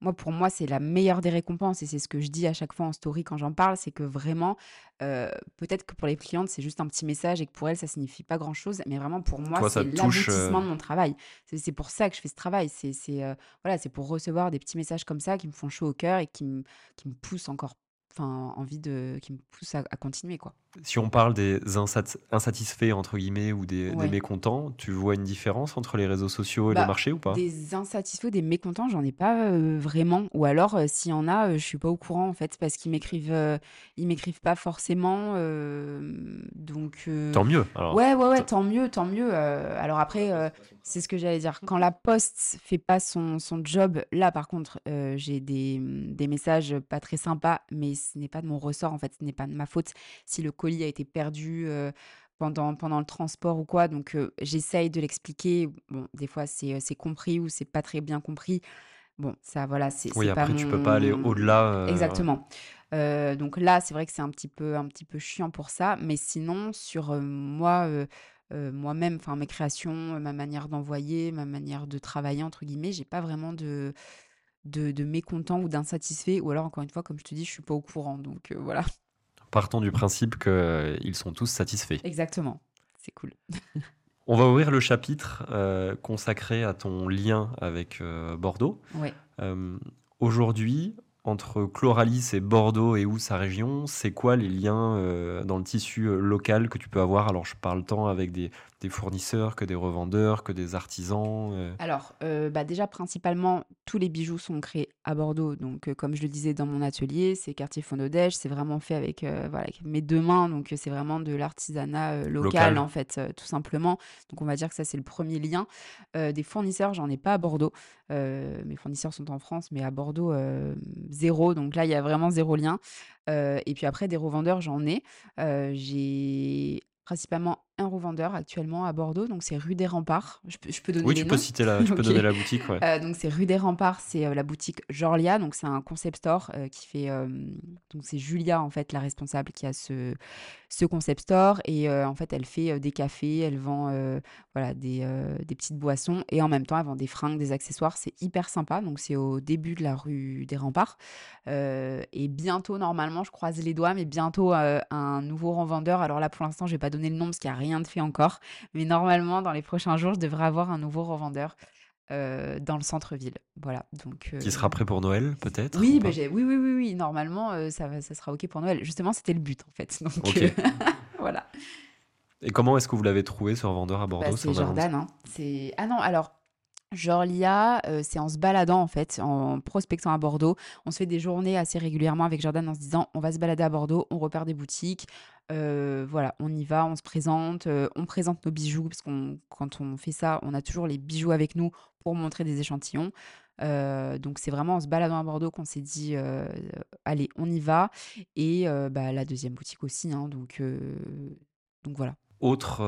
Moi, pour moi, c'est la meilleure des récompenses et c'est ce que je dis à chaque fois en story quand j'en parle, c'est que vraiment, peut-être que pour les clientes, c'est juste un petit message et que pour elles, ça signifie pas grand-chose, mais vraiment pour moi, c'est l'aboutissement de mon travail. C'est pour ça que je fais ce travail. C'est voilà, c'est pour recevoir des petits messages comme ça qui me font chaud au cœur et qui me, qui me poussent encore, enfin, envie de, qui me poussent à, à continuer, quoi.
Si on parle des «insatisfaits» entre guillemets ou des des mécontents, tu vois une différence entre les réseaux sociaux et le
Bah,
marché ou pas?
des insatisfaits, des mécontents, j'en ai pas, heu, vraiment ou alors, heu, s'il y en a, heu, je suis pas au courant en fait parce qu'ils m'écrivent, heu, ils m'écrivent pas forcément, donc
Tant mieux alors.
ouais, ouais, ouais, tant mieux, tant mieux, alors après, c'est ce que j'allais dire. Quand la poste fait pas son son job, là par contre, j'ai des, des messages pas très sympas, mais ce n'est pas de mon ressort en fait, ce n'est pas de ma faute si le colis a été perdu, pendant pendant le transport ou quoi, donc j'essaye de l'expliquer. Bon, des fois, c'est, c'est compris ou c'est pas très bien compris. Bon, ça, voilà, c'est
Oui,
c'est pas
après tu peux pas aller au-delà,
exactement. Donc là, c'est vrai que c'est un petit peu un petit peu chiant pour ça, mais sinon sur, moi, moi-même, enfin mes créations, ma manière d'envoyer, ma manière de «travailler» entre guillemets, j'ai pas vraiment de de de mécontents ou d'insatisfaits ou alors encore une fois, comme je te dis, je suis pas au courant, donc voilà.
Partons du principe qu'ils sont tous satisfaits.
Exactement, c'est cool.
On va ouvrir le chapitre, heu, consacré à ton lien avec, heu, Bordeaux.
Ouais.
Hem, aujourd'hui, entre Chloralis et Bordeaux et ou sa région, c'est quoi les liens, dans le tissu, local que tu peux avoir? Alors je parle tant avec des des fournisseurs que des revendeurs, que des artisans, heu?
Alors, heu, bah, déjà principalement, tous les bijoux sont créés à Bordeaux, donc heu, comme je le disais dans mon atelier, c'est quartier Fondodège, c'est vraiment fait avec, voilà, avec mes 2 mains, donc c'est vraiment de l'artisanat, local,
Local?
en fait, tout simplement. Donc on va dire que ça, c'est le premier lien. Des fournisseurs, j'en ai pas à Bordeaux. Mes fournisseurs sont en France, mais à Bordeaux, 0, donc là, il y a vraiment zéro lien. Et puis après des revendeurs, j'en ai. J'ai principalement un revendeur actuellement à Bordeaux, donc c'est rue des Remparts. Je peux je peux donner
Oui,
les
tu peux citer la tu peux donner la boutique, ouais.
Heu, donc c'est rue des Remparts, c'est, heu, la boutique Jorlia, donc c'est un concept store, heu, qui fait, donc c'est Julia, en fait, la responsable qui a ce ce concept store et en fait, elle fait, des cafés, elle vend, voilà, des, des petites boissons et en même temps, elle vend des fringues, des accessoires. C'est hyper sympa, donc c'est au début de la rue des Remparts, et bientôt, normalement, je croise les doigts, mais bientôt, un nouveau revendeur. Alors là, pour l'instant, je vais pas donner le nom parce qu'il y a rien de fait encore, mais normalement, dans les prochains jours, je devrais avoir un nouveau revendeur, dans le centre-ville. Voilà, donc
Qui sera prêt pour Noël peut-être ou
oui, j'ai oui, oui, oui, oui, normalement, ça va ça sera OK pour Noël. Justement, c'était le but, en fait, donc voilà.
Et comment est-ce que vous l'avez trouvé ce revendeur à
Bah,
Bordeaux? C'est
Jordan, hein. C'est ah non, alors Jorlia, heu, c'est en se baladant, en fait, en prospectant à Bordeaux. On se fait des journées assez régulièrement avec Jordan en se disant: «On va se balader à Bordeaux, on repère des boutiques, heu, voilà, on y va, on se présente, heu, on présente nos bijoux» parce qu'on quand on fait ça, on a toujours les bijoux avec nous pour montrer des échantillons. Donc c'est vraiment en se baladant à Bordeaux qu'on s'est dit, «Allez, on y va» et bah, la deuxième boutique aussi, hein, donc donc voilà.
Autre,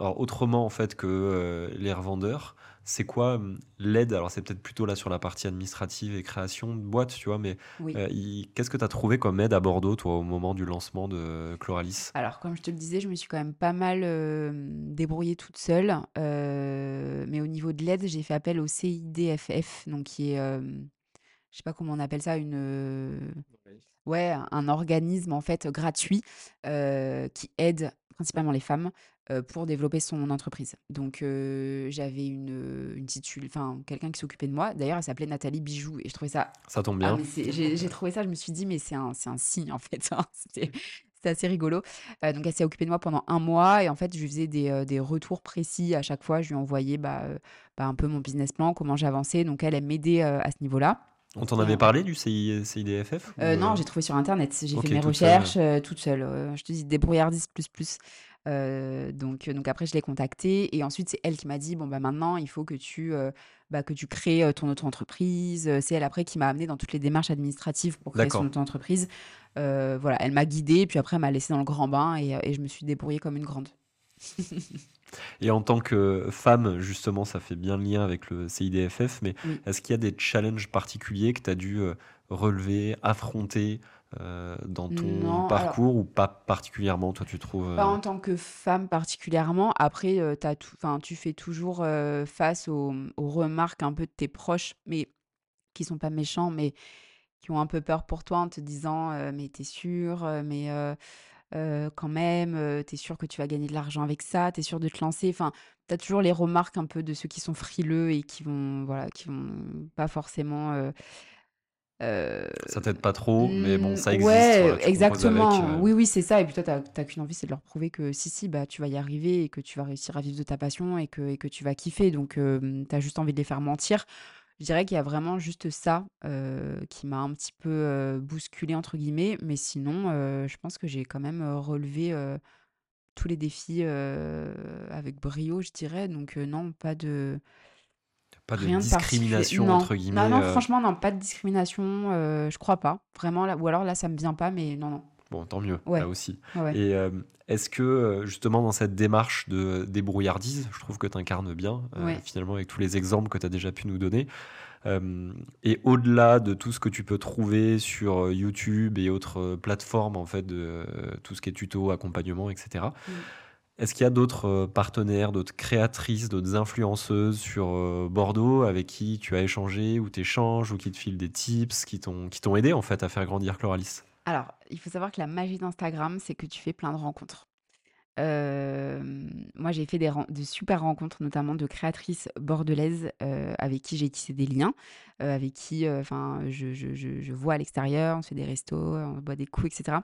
autrement en fait que, les revendeurs, c'est quoi, hem, l'aide? Alors c'est peut-être plutôt là sur la partie administrative et création de boîte, tu vois? Mais,
Oui.
i qu'est-ce que tu as trouvé comme aide à Bordeaux, toi, au moment du lancement de Chloralis?
Alors, comme je te le disais, je me suis quand même pas mal, hem, débrouillée toute seule, heu, mais au niveau de l'aide, j'ai fait appel au CIDFF, donc qui est, je sais pas comment on appelle ça, une, ouais, un organisme en fait gratuit, qui aide principalement les femmes, pour développer son entreprise. Donc, heu, j'avais une, une titul enfin quelqu'un qui s'occupait de moi. D'ailleurs, elle s'appelait Nathalie Bijoux et je trouvais ça
Ça tombe
ah
bien.
c'est j'ai trouvé ça, je me suis dit: «Mais c'est un un signe en fait, hein». C'était assez rigolo. Heu, donc elle s'est occupée de moi pendant un mois et en fait, je lui faisais des, des retours précis à chaque fois. Je lui envoyais, bah, bah, un peu mon business plan, comment j'avançais. Donc elle, elle m'aidait, à ce niveau-là
On t'en avait parlé du CI CIDFF ou,
non, j'ai trouvé sur internet. J'ai fait mes
toute seule,
recherches, heu, toute seule, je te dis débrouillardise plus, plus. Heu, donc donc après je l'ai contactée et ensuite c'est elle qui m'a dit: «Bon, bah, maintenant il faut que tu, heu, bah, que tu crées, heu, ton auto-entreprise». C'est elle après qui m'a amenée dans toutes les démarches administratives pour créer son auto-entreprise. Voilà, elle m'a guidée, puis après elle m'a laissée dans le grand bain et je me suis débrouillée comme une grande.
Et en tant que femme, justement, ça fait bien le lien avec le CIDFF, mais
Oui.
est-ce qu'il y a des challenges particuliers que tu as dû, relever, affronter, heu, dans ton
Non, alors
parcours ou pas particulièrement, toi, tu trouves,
Pas
heu?
en tant que femme particulièrement. Après, heu, tu fais toujours, face aux, aux remarques un peu de tes proches, mais qui sont pas méchants, mais qui ont un peu peur pour toi en te disant, «Mais t'es? Heu, mais quand même, heu, tu es sûre que tu vas gagner de l'argent avec ça? t'es es sûre de te lancer?» enfin, tu as toujours les remarques un peu de ceux qui sont frileux et qui vont, voilà, qui vont pas forcément, heu
Ça t'aide pas trop, mais bon, ça
Mmh,
existe.
ouais,
voilà, avec,
exactement.
euh,
Oui, oui, c'est ça. Et puis toi, t'as, qu'une envie, c'est de leur prouver que si, si, bah, tu vas y arriver et que tu vas réussir à vivre de ta passion et que, et que tu vas kiffer. Donc, euh, t'as juste envie de les faire mentir. Je dirais qu'il y a vraiment juste ça euh, qui m'a un petit peu euh, bousculé, entre guillemets. Mais sinon, euh, je pense que j'ai quand même euh, relevé euh, tous les défis euh, avec brio, je dirais. Donc, euh, non, pas de,
pas de
Rien
discrimination, entre guillemets.
Non, non,
euh,
franchement, non, pas de discrimination. euh, je crois pas. Vraiment, là, ou alors là, ça me vient pas, mais non, non.
Bon, tant mieux,
Ouais.
là aussi.
Ouais.
Et euh, est-ce que, justement, dans cette démarche de débrouillardise, je trouve que tu incarnes bien,
Ouais.
finalement, avec tous les exemples que tu as déjà pu nous donner, et au-delà de tout ce que tu peux trouver sur YouTube et autres plateformes, en fait, de tout ce qui est tuto, accompagnement, etc.. est-ce qu'il y a d'autres euh, partenaires, d'autres créatrices, d'autres influenceuses sur euh, Bordeaux avec qui tu as échangé ou t'échanges ou qui te filent des tips, qui t'ont aidé, en fait, à faire grandir Chloralis?
Alors, il faut savoir que la magie d'Instagram, c'est que tu fais plein de rencontres. Euh, moi, j'ai fait des, de super rencontres, notamment de créatrices bordelaises avec qui j'ai tissé des liens, avec qui enfin, je, je, je, vois à l'extérieur, on fait des restos, on boit des coups, etc.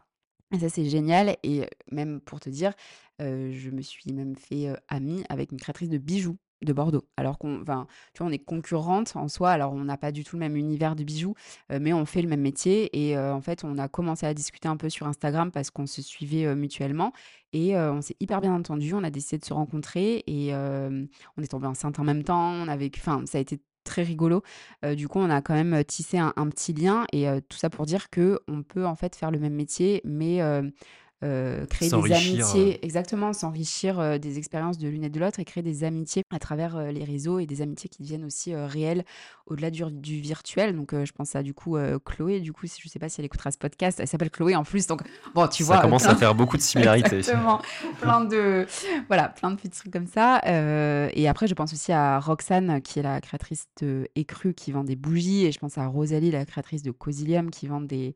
Et ça, c'est génial. Et même pour te dire, je me suis même fait amie avec une créatrice de bijoux de Bordeaux. Alors qu'on, tu vois, on est concurrentes en soi. Alors, on n'a pas du tout le même univers de bijoux, mais on fait le même métier. Et en fait, on a commencé à discuter un peu sur Instagram parce qu'on se suivait mutuellement. Et on s'est hyper bien entendu. On a décidé de se rencontrer et on est tombé enceinte en même temps. On a vécu, enfin, ça a été très rigolo. Euh, du coup, on a quand même euh, tissé un, petit lien et euh, tout ça pour dire que on peut en fait faire le même métier, mais euh, euh, créer des
S'enrichir,
amitiés, exactement, s'enrichir euh, des expériences de l'une et de l'autre et créer des amitiés à travers euh, les réseaux et des amitiés qui deviennent aussi euh, réelles au-delà du, du virtuel. Donc, euh, je pense à du coup euh, Chloé. Du coup, je sais pas si elle écoutera ce podcast, elle s'appelle Chloé en plus. Donc, bon, tu
Ça
vois, euh,
commence
plein-
à faire beaucoup de similarités.
Exactement. plein de voilà, plein de petits trucs comme ça. Euh, et après, je pense aussi à Roxane, qui est la créatrice de Écru, qui vend des bougies. Et je pense à Rosalie, la créatrice de Cosilium, qui vend des,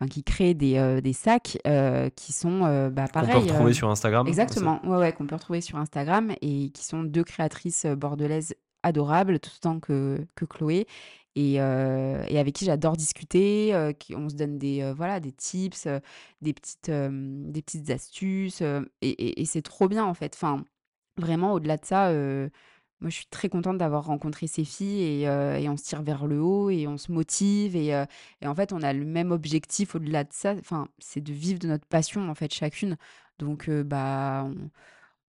enfin, qui crée des, euh, des sacs euh, qui sont euh, bah,
Qu'on
pareil.
peut retrouver sur Instagram.
Exactement, ouais, ouais, qu'on peut retrouver sur Instagram et qui sont deux créatrices bordelaises adorables, tout autant que, que Chloé, et, euh, et avec qui j'adore discuter. euh, qui, on se donne des, euh, voilà, des tips, des, petites, des petites astuces, et, et- et c'est trop bien en fait. Enfin, vraiment, au-delà de ça, moi je suis très contente d'avoir rencontré ces filles et, euh, et on se tire vers le haut et on se motive et, euh, et en fait on a le même objectif au-delà de ça, enfin, c'est de vivre de notre passion en fait chacune. Donc euh, bah on,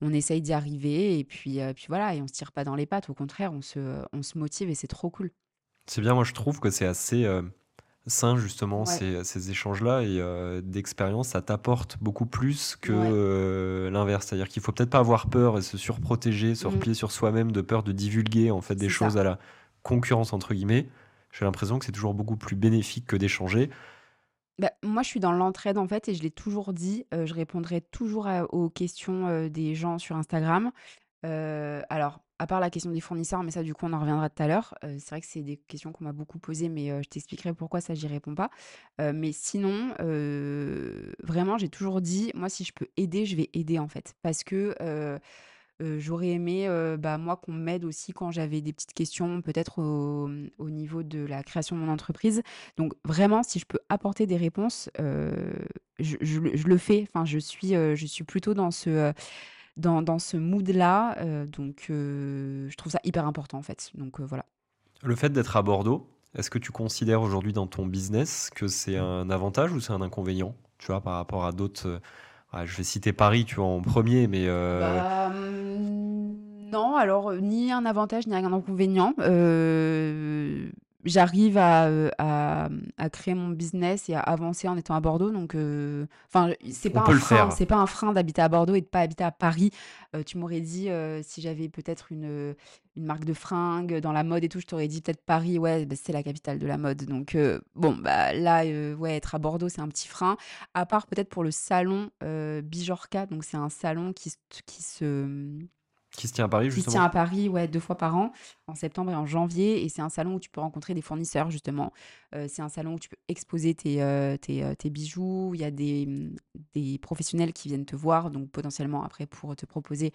on essaye d'y arriver et puis, puis voilà, et on se tire pas dans les pattes, au contraire, on se, on se motive et c'est trop cool.
C'est bien, moi je trouve que c'est assez sain justement
Ouais.
ces, ces échanges-là et euh, d'expérience, ça t'apporte beaucoup plus que
Ouais.
euh, l'inverse. C'est-à-dire qu'il faut peut-être pas avoir peur et se surprotéger, se replier sur soi-même de peur de divulguer en fait des choses
ça.
à la concurrence entre guillemets. J'ai l'impression que c'est toujours beaucoup plus bénéfique que d'échanger.
Bah, moi, je suis dans l'entraide en fait, et je l'ai toujours dit, euh, je répondrai toujours à- aux questions des gens sur Instagram. Alors, à part la question des fournisseurs, mais ça, du coup, on en reviendra tout à l'heure. Euh, c'est vrai que c'est des questions qu'on m'a beaucoup posées, mais euh, je t'expliquerai pourquoi ça, j'y réponds pas. Euh, mais sinon, vraiment, j'ai toujours dit, moi, si je peux aider, je vais aider en fait, parce que j'aurais aimé, bah, moi, qu'on m'aide aussi quand j'avais des petites questions, peut-être au, au niveau de la création de mon entreprise. Donc vraiment, si je peux apporter des réponses, je, je le fais. Enfin, je suis, je suis plutôt dans ce, dans, dans ce mood-là. euh, donc, euh, je trouve ça hyper important en fait. Donc euh, voilà.
Le fait d'être à Bordeaux, est-ce que tu considères aujourd'hui dans ton business que c'est un avantage ou c'est un inconvénient Tu vois, par rapport à d'autres. ouais, je vais citer Paris, tu vois, en premier, mais
Bah, hum, non, alors ni un avantage ni un inconvénient. Euh, j'arrive à, euh, à, à créer mon business et à avancer en étant à Bordeaux. Donc, euh, enfin, c'est pas un
le
frein, c'est pas un frein d'habiter à Bordeaux et de pas habiter à Paris. Euh, tu m'aurais dit euh, si j'avais peut-être une, une marque de fringues dans la mode et tout, je t'aurais dit peut-être Paris, ouais, bah, c'est la capitale de la mode. Donc, bon, bah là, ouais, être à Bordeaux, c'est un petit frein. À part peut-être pour le salon Bijorca. Donc, c'est un salon qui, qui se
Qui se tient à Paris,
qui
justement
se tient à Paris, ouais, deux fois par an, en septembre et en janvier. Et c'est un salon où tu peux rencontrer des fournisseurs, justement. Euh, c'est un salon où tu peux exposer tes, euh, tes, euh, tes bijoux. Il y a des, mm, des professionnels qui viennent te voir, donc potentiellement après pour te proposer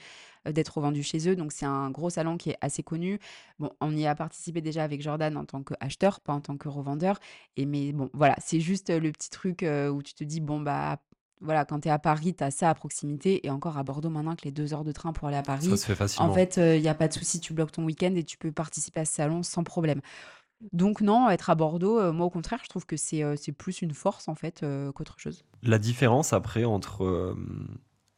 d'être revendu chez eux. Donc c'est un gros salon qui est assez connu. Bon, on y a participé déjà avec Jordan en tant qu'acheteur, pas en tant que revendeur. Et mais bon, voilà, c'est juste le petit truc où tu te dis, bon, bah, voilà, quand tu es à Paris, tu as ça à proximité. Et encore à Bordeaux, maintenant que les deux heures de train pour aller à
Ça
Paris,
se fait
en
facilement.
fait, il n'y a pas de souci, tu bloques ton week-end et tu peux participer à ce salon sans problème. Donc non, être à Bordeaux, euh, moi au contraire, je trouve que c'est euh, plus une force en fait euh, qu'autre chose.
La différence après entre euh,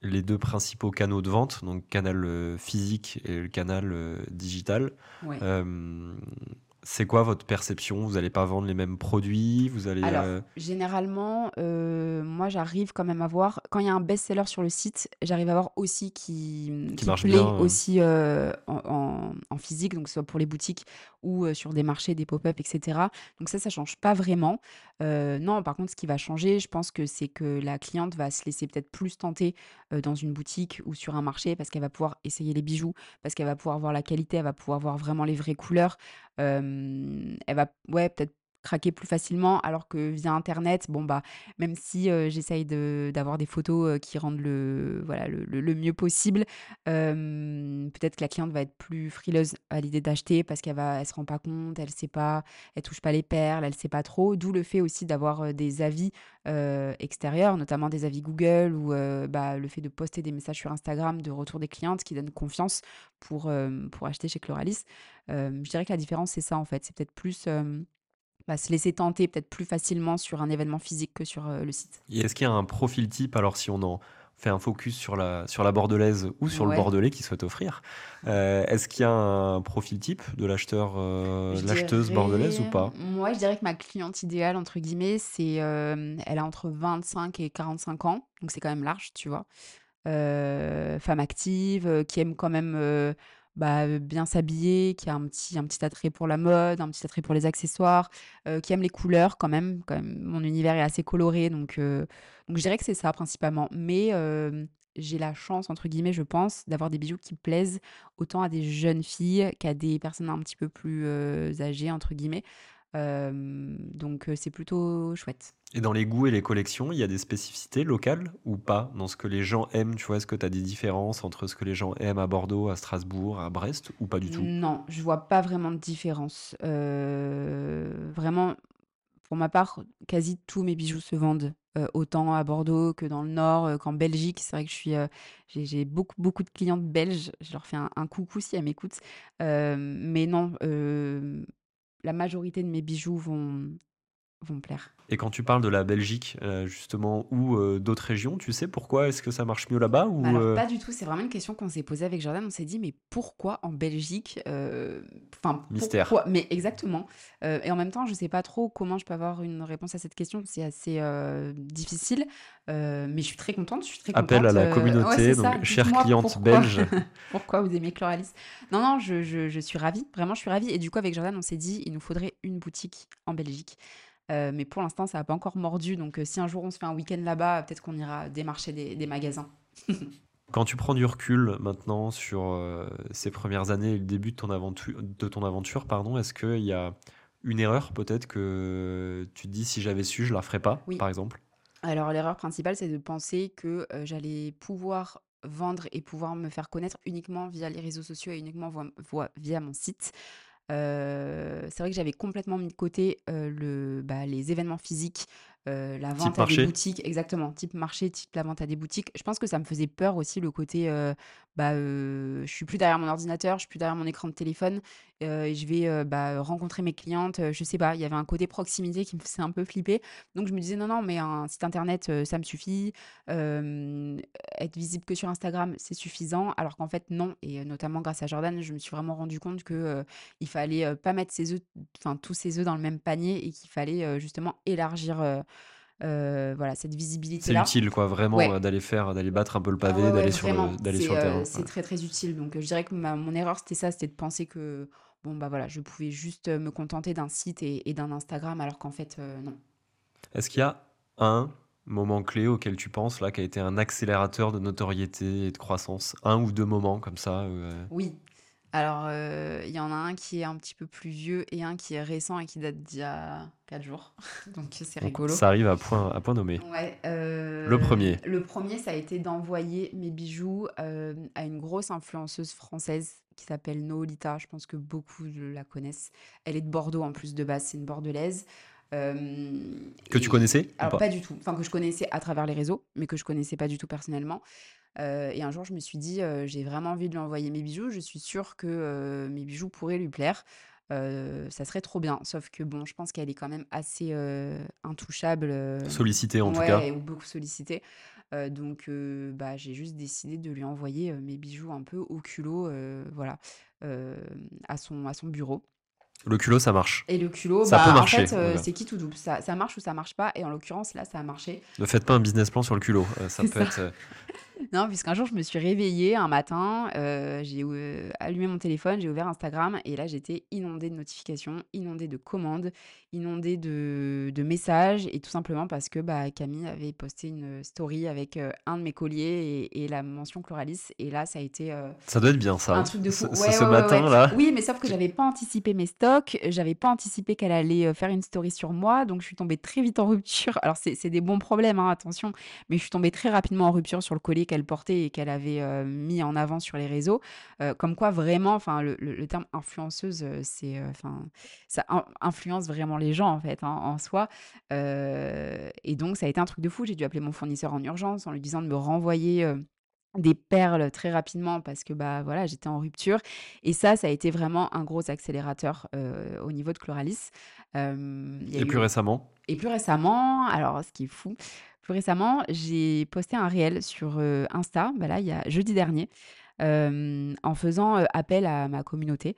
les deux principaux canaux de vente, donc canal euh, physique et le canal euh, digital,
Ouais.
C'est quoi votre perception? Vous n'allez pas vendre les mêmes produits Vous allez
Alors,
euh,
généralement, euh, moi j'arrive quand même à voir, quand il y a un best-seller sur le site, j'arrive à voir aussi qui,
qui
qui
marche
plaît
bien
aussi euh, en, en- en physique, donc soit pour les boutiques ou sur des marchés, des pop-up, etc. Donc ça, ça change pas vraiment. Non, par contre, ce qui va changer, je pense que c'est que la cliente va se laisser peut-être plus tenter dans une boutique ou sur un marché parce qu'elle va pouvoir essayer les bijoux, parce qu'elle va pouvoir voir la qualité, elle va pouvoir voir vraiment les vraies couleurs. Elle va, ouais, peut-être craquer plus facilement alors que via internet bon bah même si euh, j'essaye de d'avoir des photos qui rendent le voilà le, le- mieux possible peut-être que la cliente va être plus frileuse à l'idée d'acheter parce qu'elle va elle se rend pas compte elle sait pas elle touche pas les perles elle sait pas trop d'où le fait aussi d'avoir des avis extérieurs notamment des avis Google ou bah, le fait de poster des messages sur Instagram de retour des clientes qui donnent confiance pour pour acheter chez Cloralis euh, je dirais que la différence, c'est ça en fait. C'est peut-être plus bah, se laisser tenter peut-être plus facilement sur un événement physique que sur euh, le site.
Et est-ce qu'il y a un profil type Alors, si on en fait un focus sur la, sur la bordelaise ou sur le bordelais qui souhaite offrir, euh, est-ce qu'il y a un profil type de l'acheteur, euh, l'acheteuse bordelaise ou pas?
Moi, je dirais que ma cliente idéale, entre guillemets, c'est elle a entre 25 et 45 ans, donc c'est quand même large, tu vois. Femme active, qui aime quand même bah, bien s'habiller, qui a un petit, un petit attrait pour la mode, un petit attrait pour les accessoires, qui aime les couleurs quand même. Quand même, mon univers est assez coloré, donc, donc je dirais que c'est ça principalement. Mais j'ai la chance, entre guillemets, je pense, d'avoir des bijoux qui plaisent autant à des jeunes filles qu'à des personnes un petit peu plus âgées, entre guillemets. Euh, donc euh, c'est plutôt chouette.
Et dans les goûts et les collections, il y a des spécificités locales ou pas dans ce que les gens aiment Tu vois, est-ce que tu as des différences entre ce que les gens aiment à Bordeaux, à Strasbourg, à Brest ou pas du tout?
Non, je vois pas vraiment de différence. Euh, vraiment, pour ma part, quasi tous mes bijoux se vendent. autant à Bordeaux que dans le Nord, qu'en Belgique. C'est vrai que je suis, j'ai, beaucoup, beaucoup de clientes belges. Je leur fais un, un coucou si elles m'écoutent. Mais non, la majorité de mes bijoux vont, vont me plaire.
Et quand tu parles de la Belgique, euh, justement, ou euh, d'autres régions, tu sais pourquoi est-ce que ça marche mieux là-bas ou
Bah alors
euh,
pas du tout, c'est vraiment une question qu'on s'est posée avec Jordan. On s'est dit mais pourquoi en Belgique Enfin
Mystère.
pourquoi Mais exactement. Et en même temps, je sais pas trop comment je peux avoir une réponse à cette question. C'est assez difficile, mais je suis très contente. Je suis très
Appel à la communauté,
ouais,
donc chère cliente
pourquoi-
belge.
pourquoi vous aimez Chloralis Non, non, je, je- je suis ravie. Vraiment, je suis ravie. Et du coup, avec Jordan, on s'est dit il nous faudrait une boutique en Belgique. Euh, mais pour l'instant, ça n'a pas encore mordu. Donc, euh, si un jour on se fait un week-end là-bas, peut-être qu'on ira démarcher des, des magasins.
Quand tu prends du recul maintenant sur euh, ces premières années et le début de ton aventure, de ton aventure pardon, est-ce qu'il y a une erreur peut-être que tu te dis si j'avais su, je la ferais pas,
Oui.
par exemple?
Alors, l'erreur principale, c'est de penser que euh, j'allais pouvoir vendre et pouvoir me faire connaître uniquement via les réseaux sociaux et uniquement via mon site. Euh, c'est vrai que j'avais complètement mis de côté euh, le, bah, les événements physiques, euh, la vente à
marché?
des boutiques, exactement, type marché, type la vente à des boutiques. Je pense que ça me faisait peur aussi le côté, bah, euh, je suis plus derrière mon ordinateur, je suis plus derrière mon écran de téléphone, et je vais bah, rencontrer mes clientes. je sais pas, il y avait un côté proximité qui me faisait un peu flipper. Donc je me disais non, non, mais un site internet, ça me suffit. Être visible que sur Instagram, c'est suffisant. Alors qu'en fait, non. Et notamment grâce à Jordan, je me suis vraiment rendu compte que il fallait pas mettre ses œufs, enfin tous ses œufs dans le même panier et qu'il fallait justement élargir euh, voilà, cette
C'est
visibilité-là.
utile, quoi, vraiment,
Ouais.
d'aller faire, d'aller battre un peu le pavé,
ouais,
d'aller sur le, d'aller
C'est
sur le
euh,
terrain.
c'est
ouais.
très très utile. Donc euh, je dirais que ma- mon erreur, c'était ça, c'était de penser que bon bah voilà, je pouvais juste me contenter d'un site et, et d'un Instagram, alors qu'en fait, euh, non.
Est-ce qu'il y a un moment clé auquel tu penses, là, qui a été un accélérateur de notoriété et de croissance? Un ou deux moments comme ça, euh
Oui. Alors, heu, il y en a un qui est un petit peu plus vieux et un qui est récent et qui date d'il y a 4 jours, donc c'est rigolo.
ça arrive à point à point nommé.
Ouais,
Le premier
le premier ça a été d'envoyer mes bijoux, hem, à une grosse influenceuse française qui s'appelle Noolita. Je pense que beaucoup la connaissent. Elle est de Bordeaux en plus de base, c'est une bordelaise.
Que tu connaissais
alors pas du tout, enfin que je connaissais à travers les réseaux, mais que je connaissais pas du tout personnellement. Et un jour, je me suis dit, j'ai vraiment envie de lui envoyer mes bijoux. Je suis sûre que mes bijoux pourraient lui plaire. ça serait trop bien. Sauf que bon, je pense qu'elle est quand même assez intouchable.
Sollicitée en tout
cas. Ou beaucoup sollicitée. donc, bah, j'ai juste décidé de lui envoyer mes bijoux un peu au culot, voilà, à son, à son bureau.
Le culot, ça marche.
Et le culot,
Ça
bah,
peut
en
marcher,
fait, euh,
voilà.
c'est qui tout double? Ça, ça marche ou ça marche pas? Et en l'occurrence, là, ça a marché.
Ne faites pas un business plan sur le culot. euh, ça
C'est
peut
ça.
être. euh,
Non, puisqu'un jour, je me suis réveillée un matin, euh, j'ai euh, allumé mon téléphone, j'ai ouvert Instagram et là, j'étais inondée de notifications, inondée de commandes, inondée de, de messages et tout simplement parce que bah, Camille avait posté une story avec euh, un de mes colliers et, et la mention Chloralis. Et là, ça a été
Ça doit être bien ça.
un truc de fou.
ce-
Ouais,
ce
ouais, ouais,
matin là.
Oui, mais sauf que j'avais pas anticipé mes stocks, j'avais pas anticipé qu'elle allait faire une story sur moi, donc je suis tombée très vite en rupture. Alors c'est c'est des bons problèmes, hein, attention, mais je suis tombée très rapidement en rupture sur le collier qu'elle portait et qu'elle avait euh, mis en avant sur les réseaux. Euh, comme quoi vraiment, enfin le, le- le terme influenceuse, euh, c'est, enfin ça in- influence vraiment les gens en fait, hein, en soi. Et donc ça a été un truc de fou. J'ai dû appeler mon fournisseur en urgence en lui disant de me renvoyer. des perles très rapidement parce que bah voilà j'étais en rupture et ça ça a été vraiment un gros accélérateur euh, au niveau de Chloralis Euh, il y a
Et
eu-
plus récemment?
et plus récemment alors ce qui est fou plus récemment j'ai posté un réel sur euh, Insta bah là il y a jeudi dernier en faisant appel à ma communauté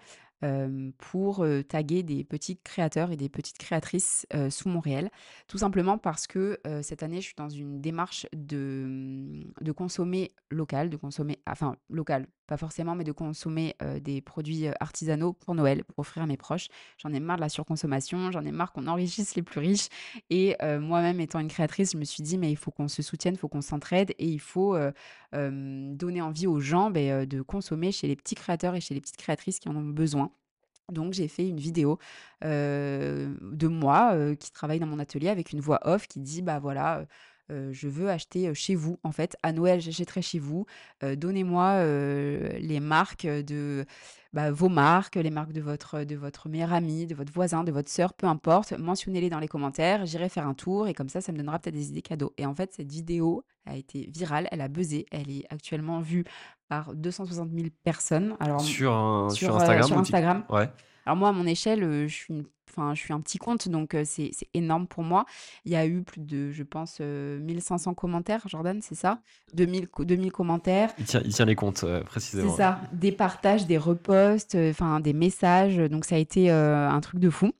pour taguer des petits créateurs et des petites créatrices sous mon réel. Tout simplement parce que cette année, je suis dans une démarche de, de consommer local, de consommer, enfin local, pas forcément, mais de consommer des produits artisanaux pour Noël, pour offrir à mes proches. J'en ai marre de la surconsommation, j'en ai marre qu'on enrichisse les plus riches. Et moi-même, étant une créatrice, je me suis dit, mais il faut qu'on se soutienne, il faut qu'on s'entraide et il faut donner envie aux gens de consommer chez les petits créateurs et chez les petites créatrices qui en ont besoin. Donc j'ai fait une vidéo de moi qui travaille dans mon atelier avec une voix off qui dit bah voilà euh, je veux acheter chez vous en fait. À Noël j'achèterai chez vous. Euh, donnez-moi euh, les marques de bah, vos marques les marques de votre de votre meilleur ami de votre voisin de votre sœur peu importe. Mentionnez-les dans les commentaires j'irai faire un tour et comme ça ça me donnera peut-être des idées cadeaux. Et en fait cette vidéo a été virale elle a buzzé. Elle est actuellement vue par 260 000 personnes. Alors
Sur, un-
sur,
sur Instagram
sur Instagram.
Ouais.
Alors moi, à mon échelle, euh, je suis, une- enfin, je suis un petit compte, donc euh, c'est énorme pour moi. Il y a eu plus de, je pense, euh, 1500 commentaires, Jordan, c'est ça? 2000, co- 2000 commentaires.
Il tient, il tient les comptes, euh,
C'est
précisément.
ça, des partages, des reposts, euh, enfin des messages. Donc ça a été euh, un truc de fou.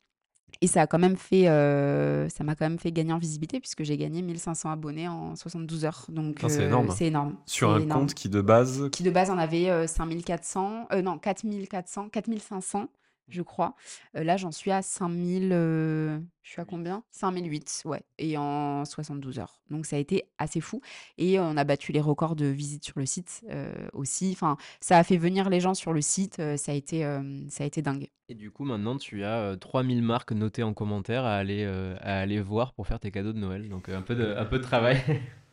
Et ça a quand même fait, euh, ça m'a quand même fait gagner en visibilité puisque j'ai gagné 1500 abonnés en 72 heures. Donc
Putain, c'est
euh,
énorme.
c'est énorme.
Sur un
énorme.
compte qui de base.
Qui de base en avait euh, 5400, euh, non 4400, 4500 je crois. Euh, là j'en suis à 5000, euh, je suis à combien? 5008, ouais. Et en 72 heures. Donc ça a été assez fou. Et on a battu les records de visites sur le site euh, aussi. Enfin, ça a fait venir les gens sur le site. euh, ça a été, euh, ça a été dingue.
Et du coup, maintenant, tu as euh, 3000 marques notées en commentaire à aller, euh, à aller voir pour faire tes cadeaux de Noël. Donc, euh, un peu de, un peu de travail.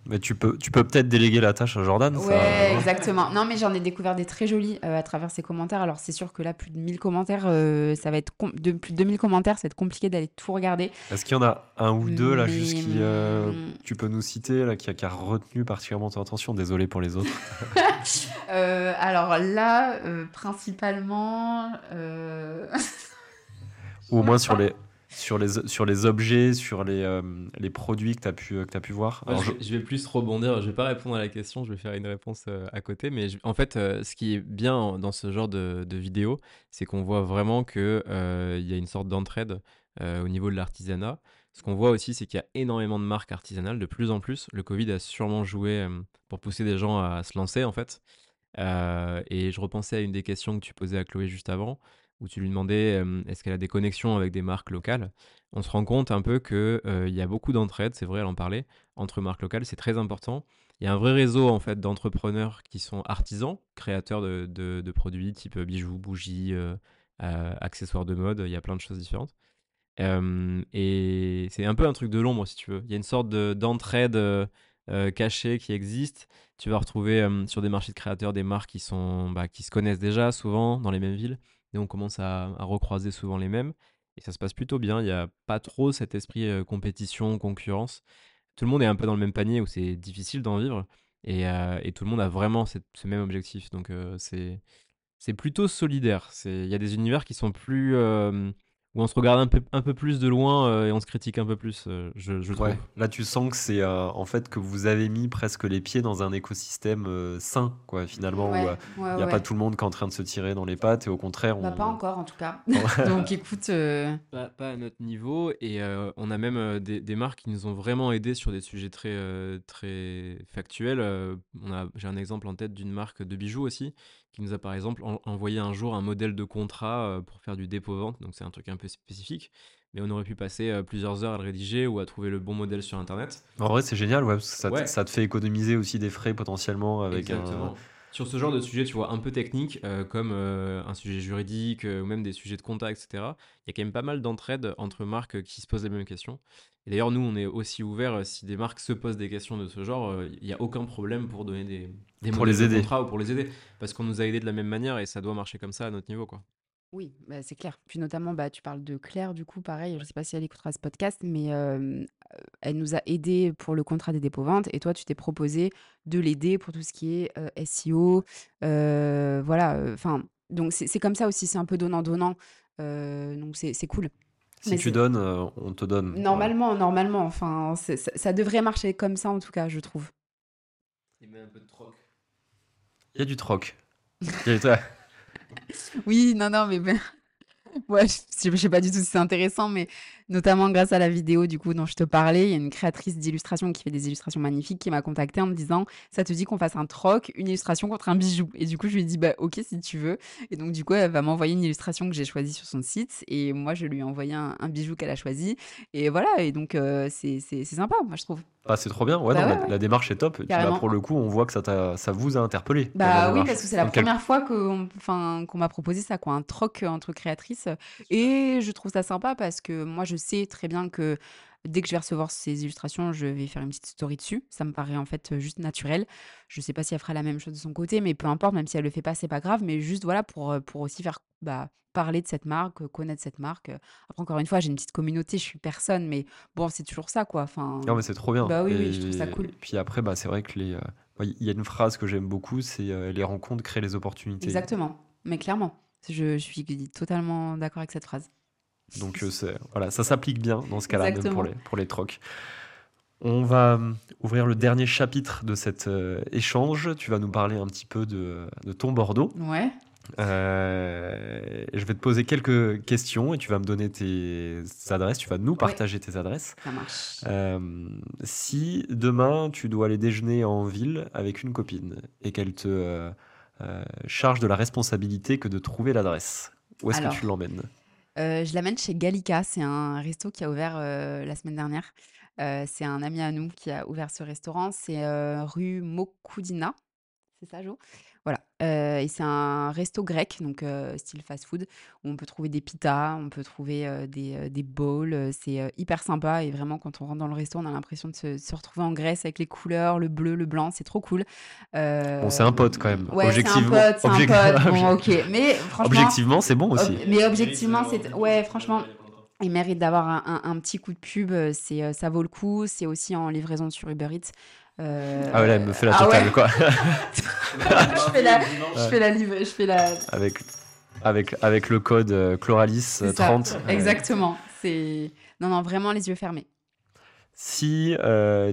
Mais tu peux, tu peux peut-être déléguer la tâche à Jordan. ça-
Ouais, exactement. Non, mais j'en ai découvert des très jolis euh, à travers ces commentaires. Alors, c'est sûr que là, plus de 1000 commentaires, euh, ça va être de, plus de 2000 commentaires, ça va être compliqué d'aller tout regarder.
Est-ce qu'il y en a un ou deux là
Mais,
juste qui euh,
hum,
tu peux nous citer là qui a, qui a retenu particulièrement ton attention? Désolé pour les autres.
Euh, alors là, euh, principalement, euh,
Ou au moins sur les sur les sur les objets, sur les, euh, les produits que tu as pu que t'as pu voir. Alors,
je,
je-
vais- plus rebondir, je vais pas répondre à la question, je vais faire une réponse euh, à côté. Mais je- en fait, euh, ce qui est bien en- dans ce genre de, de vidéo, c'est qu'on voit vraiment qu'il y a une sorte d'entraide euh, au niveau de l'artisanat. Ce qu'on voit aussi, c'est qu'il y a énormément de marques artisanales, de plus en plus. Le Covid a sûrement joué euh, pour pousser des gens à se lancer, en fait. Euh, et je repensais à une des questions que tu posais à Chloé juste avant, où tu lui demandais euh, est-ce qu'elle a des connexions avec des marques locales? on se rend compte un peu qu'il il y a beaucoup d'entraide, c'est vrai, elle en parlait, entre marques locales, c'est très important. Il y a un vrai réseau en fait d'entrepreneurs qui sont artisans, créateurs de, de- produits type bijoux, bougies, accessoires de mode, il y a plein de choses différentes. et c'est un peu un truc de l'ombre si tu veux. Il y a une sorte d'entraide cachée qui existe. Tu vas retrouver sur des marchés de créateurs des marques qui, sont, bah, qui se connaissent déjà souvent dans les mêmes villes. Et on commence à, recroiser souvent les mêmes. Et ça se passe plutôt bien. Il n'y a pas trop cet esprit compétition, concurrence. Tout le monde est un peu dans le même panier où c'est difficile d'en vivre. Et, tout le monde a vraiment ce même objectif. Donc c'est plutôt solidaire. Il y a des univers qui sont plus où on se regarde un peu, un peu plus de loin euh, et on se critique un peu plus, euh, je, je, trouve. Ouais,
là tu sens que c'est euh, en fait que vous avez mis presque les pieds dans un écosystème sain, quoi, finalement, où il n'y a pas tout le monde qui est en train de se tirer dans les pattes et au contraire.
Bah, on... pas encore en tout cas. Donc écoute.
Pas, pas, à notre niveau et on a même des, des, marques qui nous ont vraiment aidés sur des sujets très, très factuels. J'ai un exemple en tête d'une marque de bijoux aussi qui nous a par exemple envoyé un jour un modèle de contrat euh, pour faire du dépôt-vente, donc c'est un truc un peu spécifique, mais on aurait pu passer euh, plusieurs heures à le rédiger ou à trouver le bon modèle sur Internet.
En vrai, c'est génial, ouais, ça, Te, ça, te fait économiser aussi des frais potentiellement avec
Exactement. Sur ce genre de sujet, tu vois, un peu technique, euh, comme un sujet juridique ou même des sujets de compta, etc., il y a quand même pas mal d'entraide entre marques qui se posent les mêmes questions. Et d'ailleurs, nous, on est aussi ouvert euh, si des marques se posent des questions de ce genre, euh, il n'y a aucun problème pour donner des, des
pour les aider.
De contrat ou pour les aider. Parce qu'on nous a aidés de la même manière et ça doit marcher comme ça à notre niveau. quoi.
Oui, bah, c'est clair. Puis notamment, bah, tu parles de Claire, du coup, pareil, je ne sais pas si elle écoutera ce podcast, mais euh, elle nous a aidés pour le contrat des dépôts-ventes et toi, tu t'es proposé de l'aider pour tout ce qui est SEO. voilà, enfin, donc c'est comme ça aussi, c'est un peu donnant-donnant. donc c'est cool.
Si tu donnes, euh, on te donne.
Normalement, normalement, enfin, ça, devrait marcher comme ça en tout cas, je trouve.
Il met un peu de troc.
Il y a du troc.
oui, non, non, mais ben, ouais, je, sais pas du tout si c'est intéressant, mais notamment grâce à la vidéo du coup dont je te parlais, il y a une créatrice d'illustration qui fait des illustrations magnifiques qui m'a contacté en me disant ça te dit qu'on fasse un troc, une illustration contre un bijou? Et du coup je lui ai dit bah ok si tu veux. Et donc du coup elle va m'envoyer une illustration que j'ai choisie sur son site et moi je lui ai envoyé un, bijou qu'elle a choisi. Et voilà et donc euh, c'est sympa moi je trouve.
Ah, c'est trop bien, ouais, bah la, démarche est top. pour le coup, on voit que ça, ça vous a interpellé.
Bah oui, parce que c'est la première fois qu'on qu'on m'a proposé ça, quoi, un troc entre créatrices. Et je trouve ça sympa parce que moi, je sais très bien que dès que je vais recevoir ces illustrations, je vais faire une petite story dessus. Ça me paraît en fait juste naturel. Je sais pas si elle fera la même chose de son côté, mais peu importe, même si elle le fait pas, c'est pas grave. Mais juste voilà pour, pour aussi faire bah, parler de cette marque, connaître cette marque. Après, encore une fois, j'ai une petite communauté, je suis personne, mais bon, c'est toujours ça, quoi. Enfin,
non, mais c'est trop bien.
Bah oui, oui, je trouve ça cool. Et
puis après, bah, c'est vrai que les. Euh, il y a une phrase que j'aime beaucoup, c'est euh, les rencontres créent les opportunités.
Exactement, mais clairement. Je, je suis totalement d'accord avec cette phrase.
Donc euh, voilà, ça s'applique bien dans ce cas-là, même pour les, pour les trocs. On va euh, ouvrir le dernier chapitre de cet euh, échange. Tu vas nous parler un petit peu de, de ton Bordeaux.
Ouais.
je vais te poser quelques questions et tu vas me donner tes adresses. Tu vas nous partager tes adresses.
Ça marche.
si demain tu dois aller déjeuner en ville avec une copine et qu'elle te charge de la responsabilité que de trouver l'adresse, où est-ce que tu l'emmènes?
Euh, je l'amène chez Gallica, c'est un resto qui a ouvert, euh, la semaine dernière. Euh, c'est un ami à nous qui a ouvert ce restaurant, c'est, rue Mokoudina. C'est ça, Jo? Voilà, et c'est un resto grec, donc style fast-food, où on peut trouver des pitas, on peut trouver, des, des bowls, c'est, hyper sympa et vraiment quand on rentre dans le resto, on a l'impression de se retrouver en Grèce avec les couleurs, le bleu, le blanc, c'est trop cool.
Bon, c'est un pote quand même.
ouais, c'est un pote, c'est un pote, bon OK, mais franchement
objectivement, c'est bon aussi.
mais objectivement, c'est ouais, franchement, il mérite d'avoir un un petit coup de pub, c'est, ça vaut le coup. C'est aussi en livraison sur Uber Eats.
Euh, ah ouais, là, elle me fait la ah totale, quoi.
je fais la, je fais la, je fais la...
Avec, avec, avec le code euh, Chloralis 30.
Euh, Exactement. C'est non, non, vraiment les yeux fermés.
Si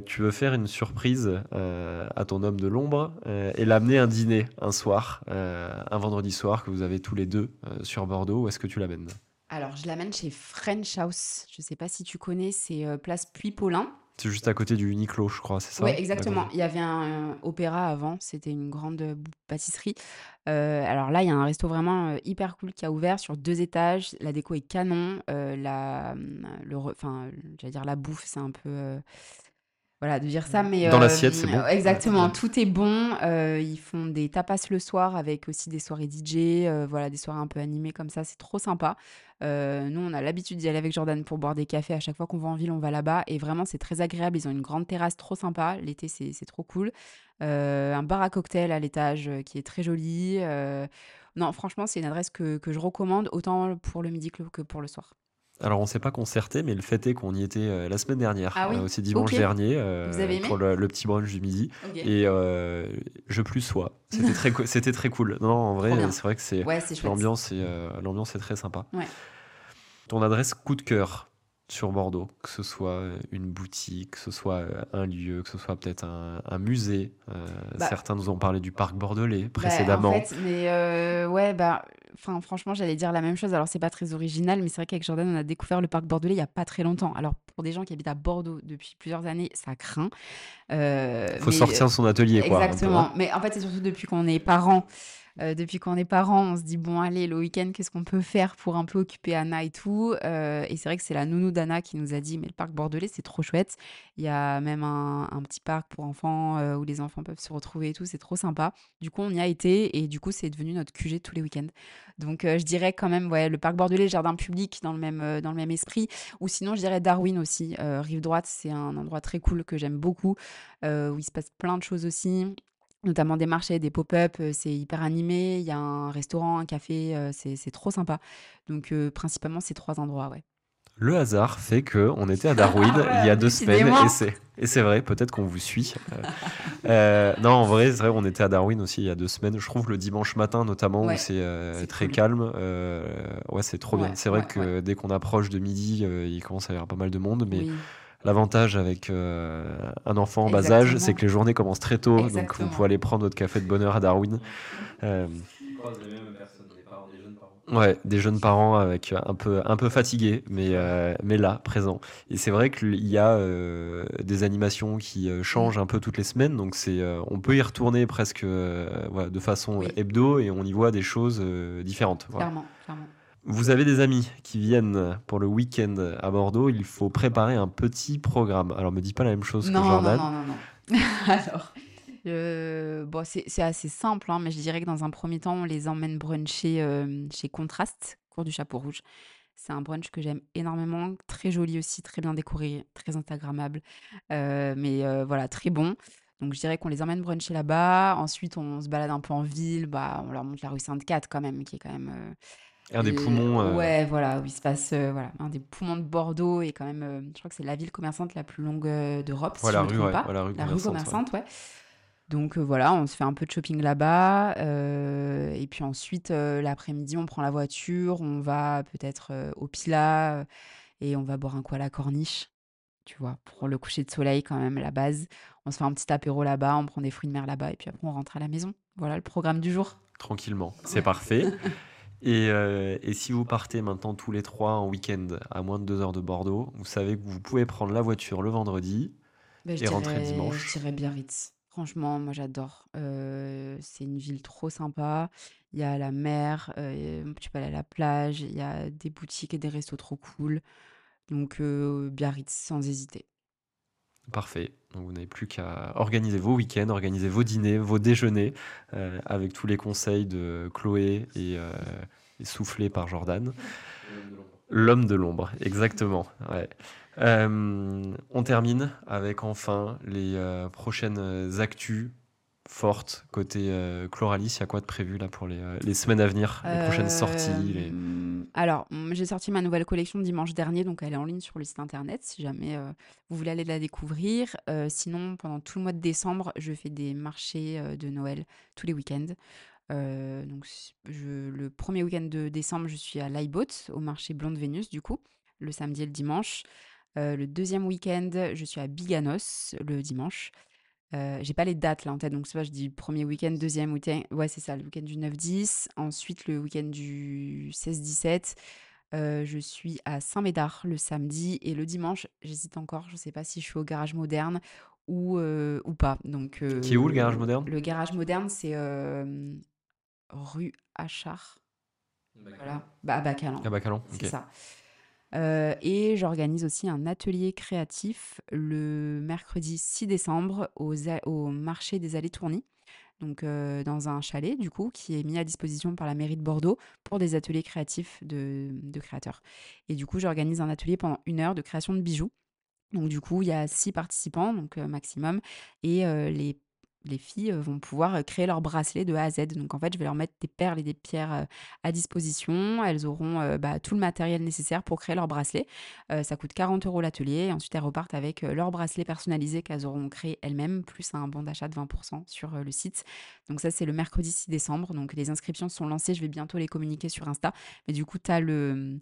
tu veux faire une surprise à ton homme de l'ombre et l'amener un dîner un soir, un vendredi soir que vous avez tous les deux sur Bordeaux, où est-ce que tu l'amènes?
Alors, je l'amène chez French House. Je ne sais pas si tu connais, c'est place Puy-Paulin.
C'est juste à côté du Uniqlo, je crois, c'est ça?
Oui, exactement. Il y avait un, opéra avant, c'était une grande pâtisserie. alors là, il y a un resto vraiment hyper cool qui a ouvert sur deux étages. La déco est canon. la, le, enfin, j'allais dire la bouffe, c'est un peu voilà, de dire ça, mais
Dans l'assiette, c'est bon?
exactement, tout est bon. ils font des tapas le soir avec aussi des soirées DJ, voilà, des soirées un peu animées comme ça, c'est trop sympa. nous, on a l'habitude d'y aller avec Jordan pour boire des cafés. À chaque fois qu'on va en ville, on va là-bas et vraiment, c'est très agréable. Ils ont une grande terrasse trop sympa. L'été, c'est trop cool. un bar à cocktail à l'étage, qui est très joli. non, franchement, c'est une adresse que que je recommande autant pour le midi que pour le soir.
Alors, on s'est pas concerté, mais le fait est qu'on y était euh, la semaine dernière,
Ah oui?
euh, aussi dimanche dernier, euh,
Vous avez aimé?
pour le, le petit brunch du midi. Et je plus sois. C'était très, c'était très cool. Non, en vrai, c'est vrai que c'est
Ouais,
l'ambiance est, l'ambiance est très sympa.
Ouais.
Ton adresse coup de cœur sur Bordeaux, que ce soit une boutique, que ce soit euh, un lieu, que ce soit peut-être un, un musée. euh,
Bah
certains nous ont parlé du parc bordelais
Bah,
précédemment.
en fait, mais euh, ouais, bah, enfin, franchement, j'allais dire la même chose. Alors, c'est pas très original, mais c'est vrai qu'avec Jordan, on a découvert le parc bordelais il y a pas très longtemps. Alors, pour des gens qui habitent à Bordeaux depuis plusieurs années, ça craint. Euh,
Faut
mais
sortir de son atelier, quoi. hein.
exactement. Mais en fait, c'est surtout depuis qu'on est parents. Euh, depuis qu'on est parents, on se dit bon allez le week-end qu'est-ce qu'on peut faire pour un peu occuper Anna et tout. Euh, et c'est vrai que c'est la nounou d'Anna qui nous a dit mais le parc bordelais c'est trop chouette. Il y a même un, petit parc pour enfants euh, où les enfants peuvent se retrouver et tout, c'est trop sympa. Du coup on y a été et du coup c'est devenu notre QG tous les week-ends. Donc je dirais quand même ouais le parc bordelais, jardin public dans le même dans le même esprit. Ou sinon je dirais Darwin aussi, rive droite c'est un endroit très cool que j'aime beaucoup où il se passe plein de choses aussi notamment des marchés, des pop-up, euh, c'est hyper animé. Il y a un restaurant, un café, euh, c'est trop sympa. Donc, euh, principalement, ces trois endroits, ouais.
Le hasard fait que on était à Darwin il y a deux semaines et c'est et c'est vrai peut-être qu'on vous suit. Euh, non en vrai c'est vrai on était à Darwin aussi il y a deux semaines. Je trouve le dimanche matin notamment
Ouais,
où c'est euh, très
cool.
calme. euh, ouais c'est trop bien. C'est vrai
ouais,
que dès qu'on approche de midi il commence à y avoir pas mal de monde mais
Oui,
l'avantage avec euh, un enfant en bas âge c'est que les journées commencent très tôt donc vous pouvez aller prendre votre café de bonne heure à Darwin. Euh, Ouais, des jeunes parents avec un peu, un peu fatigués, mais, euh, mais là, présents. Et c'est vrai qu'il y a euh, des animations qui euh, changent un peu toutes les semaines, donc c'est, on peut y retourner presque voilà, de façon
Oui.
hebdo et on y voit des choses différentes. voilà.
clairement, clairement.
Vous avez des amis qui viennent pour le week-end à Bordeaux, il faut préparer un petit programme. Alors, me dis pas la même chose que
Non, non,
Jordan.
non, non, non. Alors, euh, bon, c'est assez simple, hein, mais je dirais que dans un premier temps, on les emmène bruncher euh, chez Contraste, cours du Chapeau Rouge. C'est un brunch que j'aime énormément, très joli aussi, très bien décoré, très instagrammable, euh, mais voilà, très bon. Donc je dirais qu'on les emmène bruncher là-bas. Ensuite, on se balade un peu en ville, bah, on leur montre la rue Sainte-Cat quand même, qui est quand même
Un des poumons. euh,
Ouais, voilà, où il se passe euh, voilà, un des poumons de Bordeaux et quand même, euh, je crois que c'est la ville commerçante la plus longue d'Europe,
ouais,
si
la
je me
rue,
trompe
ouais,
pas.
ouais, la rue
La rue
commerçante, ouais.
Donc voilà, on se fait un peu de shopping là-bas. et puis ensuite, l'après-midi, on prend la voiture, on va peut-être au Pila et on va boire un coup à la corniche, tu vois, pour le coucher de soleil quand même, la base. On se fait un petit apéro là-bas, on prend des fruits de mer là-bas et puis après on rentre à la maison. Voilà le programme du jour.
Tranquillement, c'est parfait. Et, euh, et si vous partez maintenant tous les trois en week-end à moins de deux heures de Bordeaux, vous savez que vous pouvez prendre la voiture le vendredi.
Ben,
Et rentrer dimanche.
Je dirais Biarritz. Franchement, moi j'adore. Euh, c'est une ville trop sympa. Il y a la mer, euh, tu peux aller à la plage, il y a des boutiques et des restos trop cool. Donc Biarritz, sans hésiter.
Parfait. Donc vous n'avez plus qu'à organiser vos week-ends, organiser vos dîners, vos déjeuners, euh, avec tous les conseils de Chloé et, euh, soufflés par Jordan. L'homme de l'ombre, exactement. Euh, on termine avec enfin les euh, prochaines actus fortes côté euh, Chloralis. Il y a quoi de prévu là pour les, euh, les semaines à venir, les prochaines sorties les-
Euh, Alors, mm, j'ai sorti ma nouvelle collection dimanche dernier, donc elle est en ligne sur le site internet si jamais euh, vous voulez aller la découvrir. Euh, sinon, pendant tout le mois de décembre, je fais des marchés euh, de Noël tous les week-ends. Euh, donc, je- le premier week-end de décembre, je suis à l'iBoat, au marché Blonde Vénus, du coup, le samedi et le dimanche. Euh, le deuxième week-end, je suis à Biganos, le dimanche. Euh, j'ai pas les dates là en tête, donc c'est pas, je dis premier week-end, deuxième week-end. Ouais, c'est ça, le week-end du 9-10. Ensuite, le week-end du 16-17. Euh, je suis à Saint-Médard le samedi et le dimanche, j'hésite encore, je ne sais pas si je suis au garage moderne ou, euh, ou pas. Donc,
Qui est où le garage
euh,
moderne?
Le garage moderne, c'est euh, rue Achard. Voilà, bah, à Bacalan.
À Bacalan,
C'est ça. Euh, et j'organise aussi un atelier créatif le mercredi 6 décembre au marché des Allées Tourny, donc euh, dans un chalet du coup qui est mis à disposition par la mairie de Bordeaux pour des ateliers créatifs de, de créateurs. Et du coup, j'organise un atelier pendant une heure de création de bijoux. Donc du coup, il y a six participants, donc euh, maximum, et euh, les, les filles vont pouvoir créer leur bracelet de A à Z. Donc en fait, je vais leur mettre des perles et des pierres à disposition. Elles auront bah, tout le matériel nécessaire pour créer leur bracelet. Ça coûte 40 euros l'atelier. Ensuite, elles repartent avec leur bracelet personnalisé qu'elles auront créé elles-mêmes, plus un bon d'achat de 20% sur le site. Donc ça, c'est le mercredi 6 décembre. Donc les inscriptions sont lancées. Je vais bientôt les communiquer sur Insta. Mais du coup, tu as le...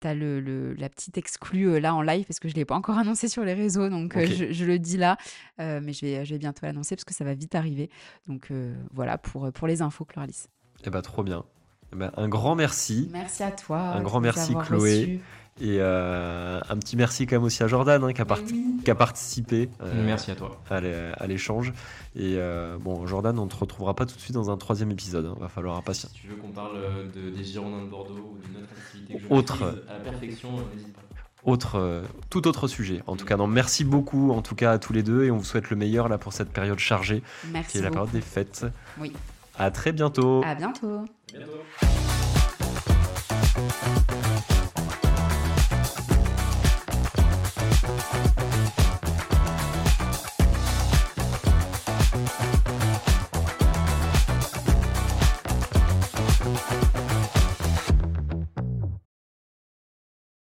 T'as le, le- la petite exclue euh, là en live parce que je ne l'ai pas encore annoncé sur les réseaux, donc euh, je, je le dis là, euh, mais je vais, je vais bientôt l'annoncer parce que ça va vite arriver. Donc voilà pour, pour les infos, Cloralis.
Eh ben, trop bien. Eh ben, un grand merci.
Merci à toi.
Un grand merci, Chloé. Et euh, un petit merci quand même aussi à Jordan hein, qui, a
oui.
qui participé euh,
Merci à toi.
à l'é- à l'échange. Et euh, bon, Jordan, on ne te retrouvera pas tout de suite dans un troisième épisode. hein. Va falloir impatienter.
Si tu veux qu'on parle de, des Girondins de Bordeaux ou d'une autre activité que je
Autre.
à la perfection, n'hésite pas.
Autre, tout autre sujet. En tout cas, non, merci beaucoup en tout cas à tous les deux et on vous souhaite le meilleur là pour cette période chargée qui
Merci
est la
beaucoup.
période des fêtes.
Oui.
À très bientôt.
À bientôt.
À bientôt.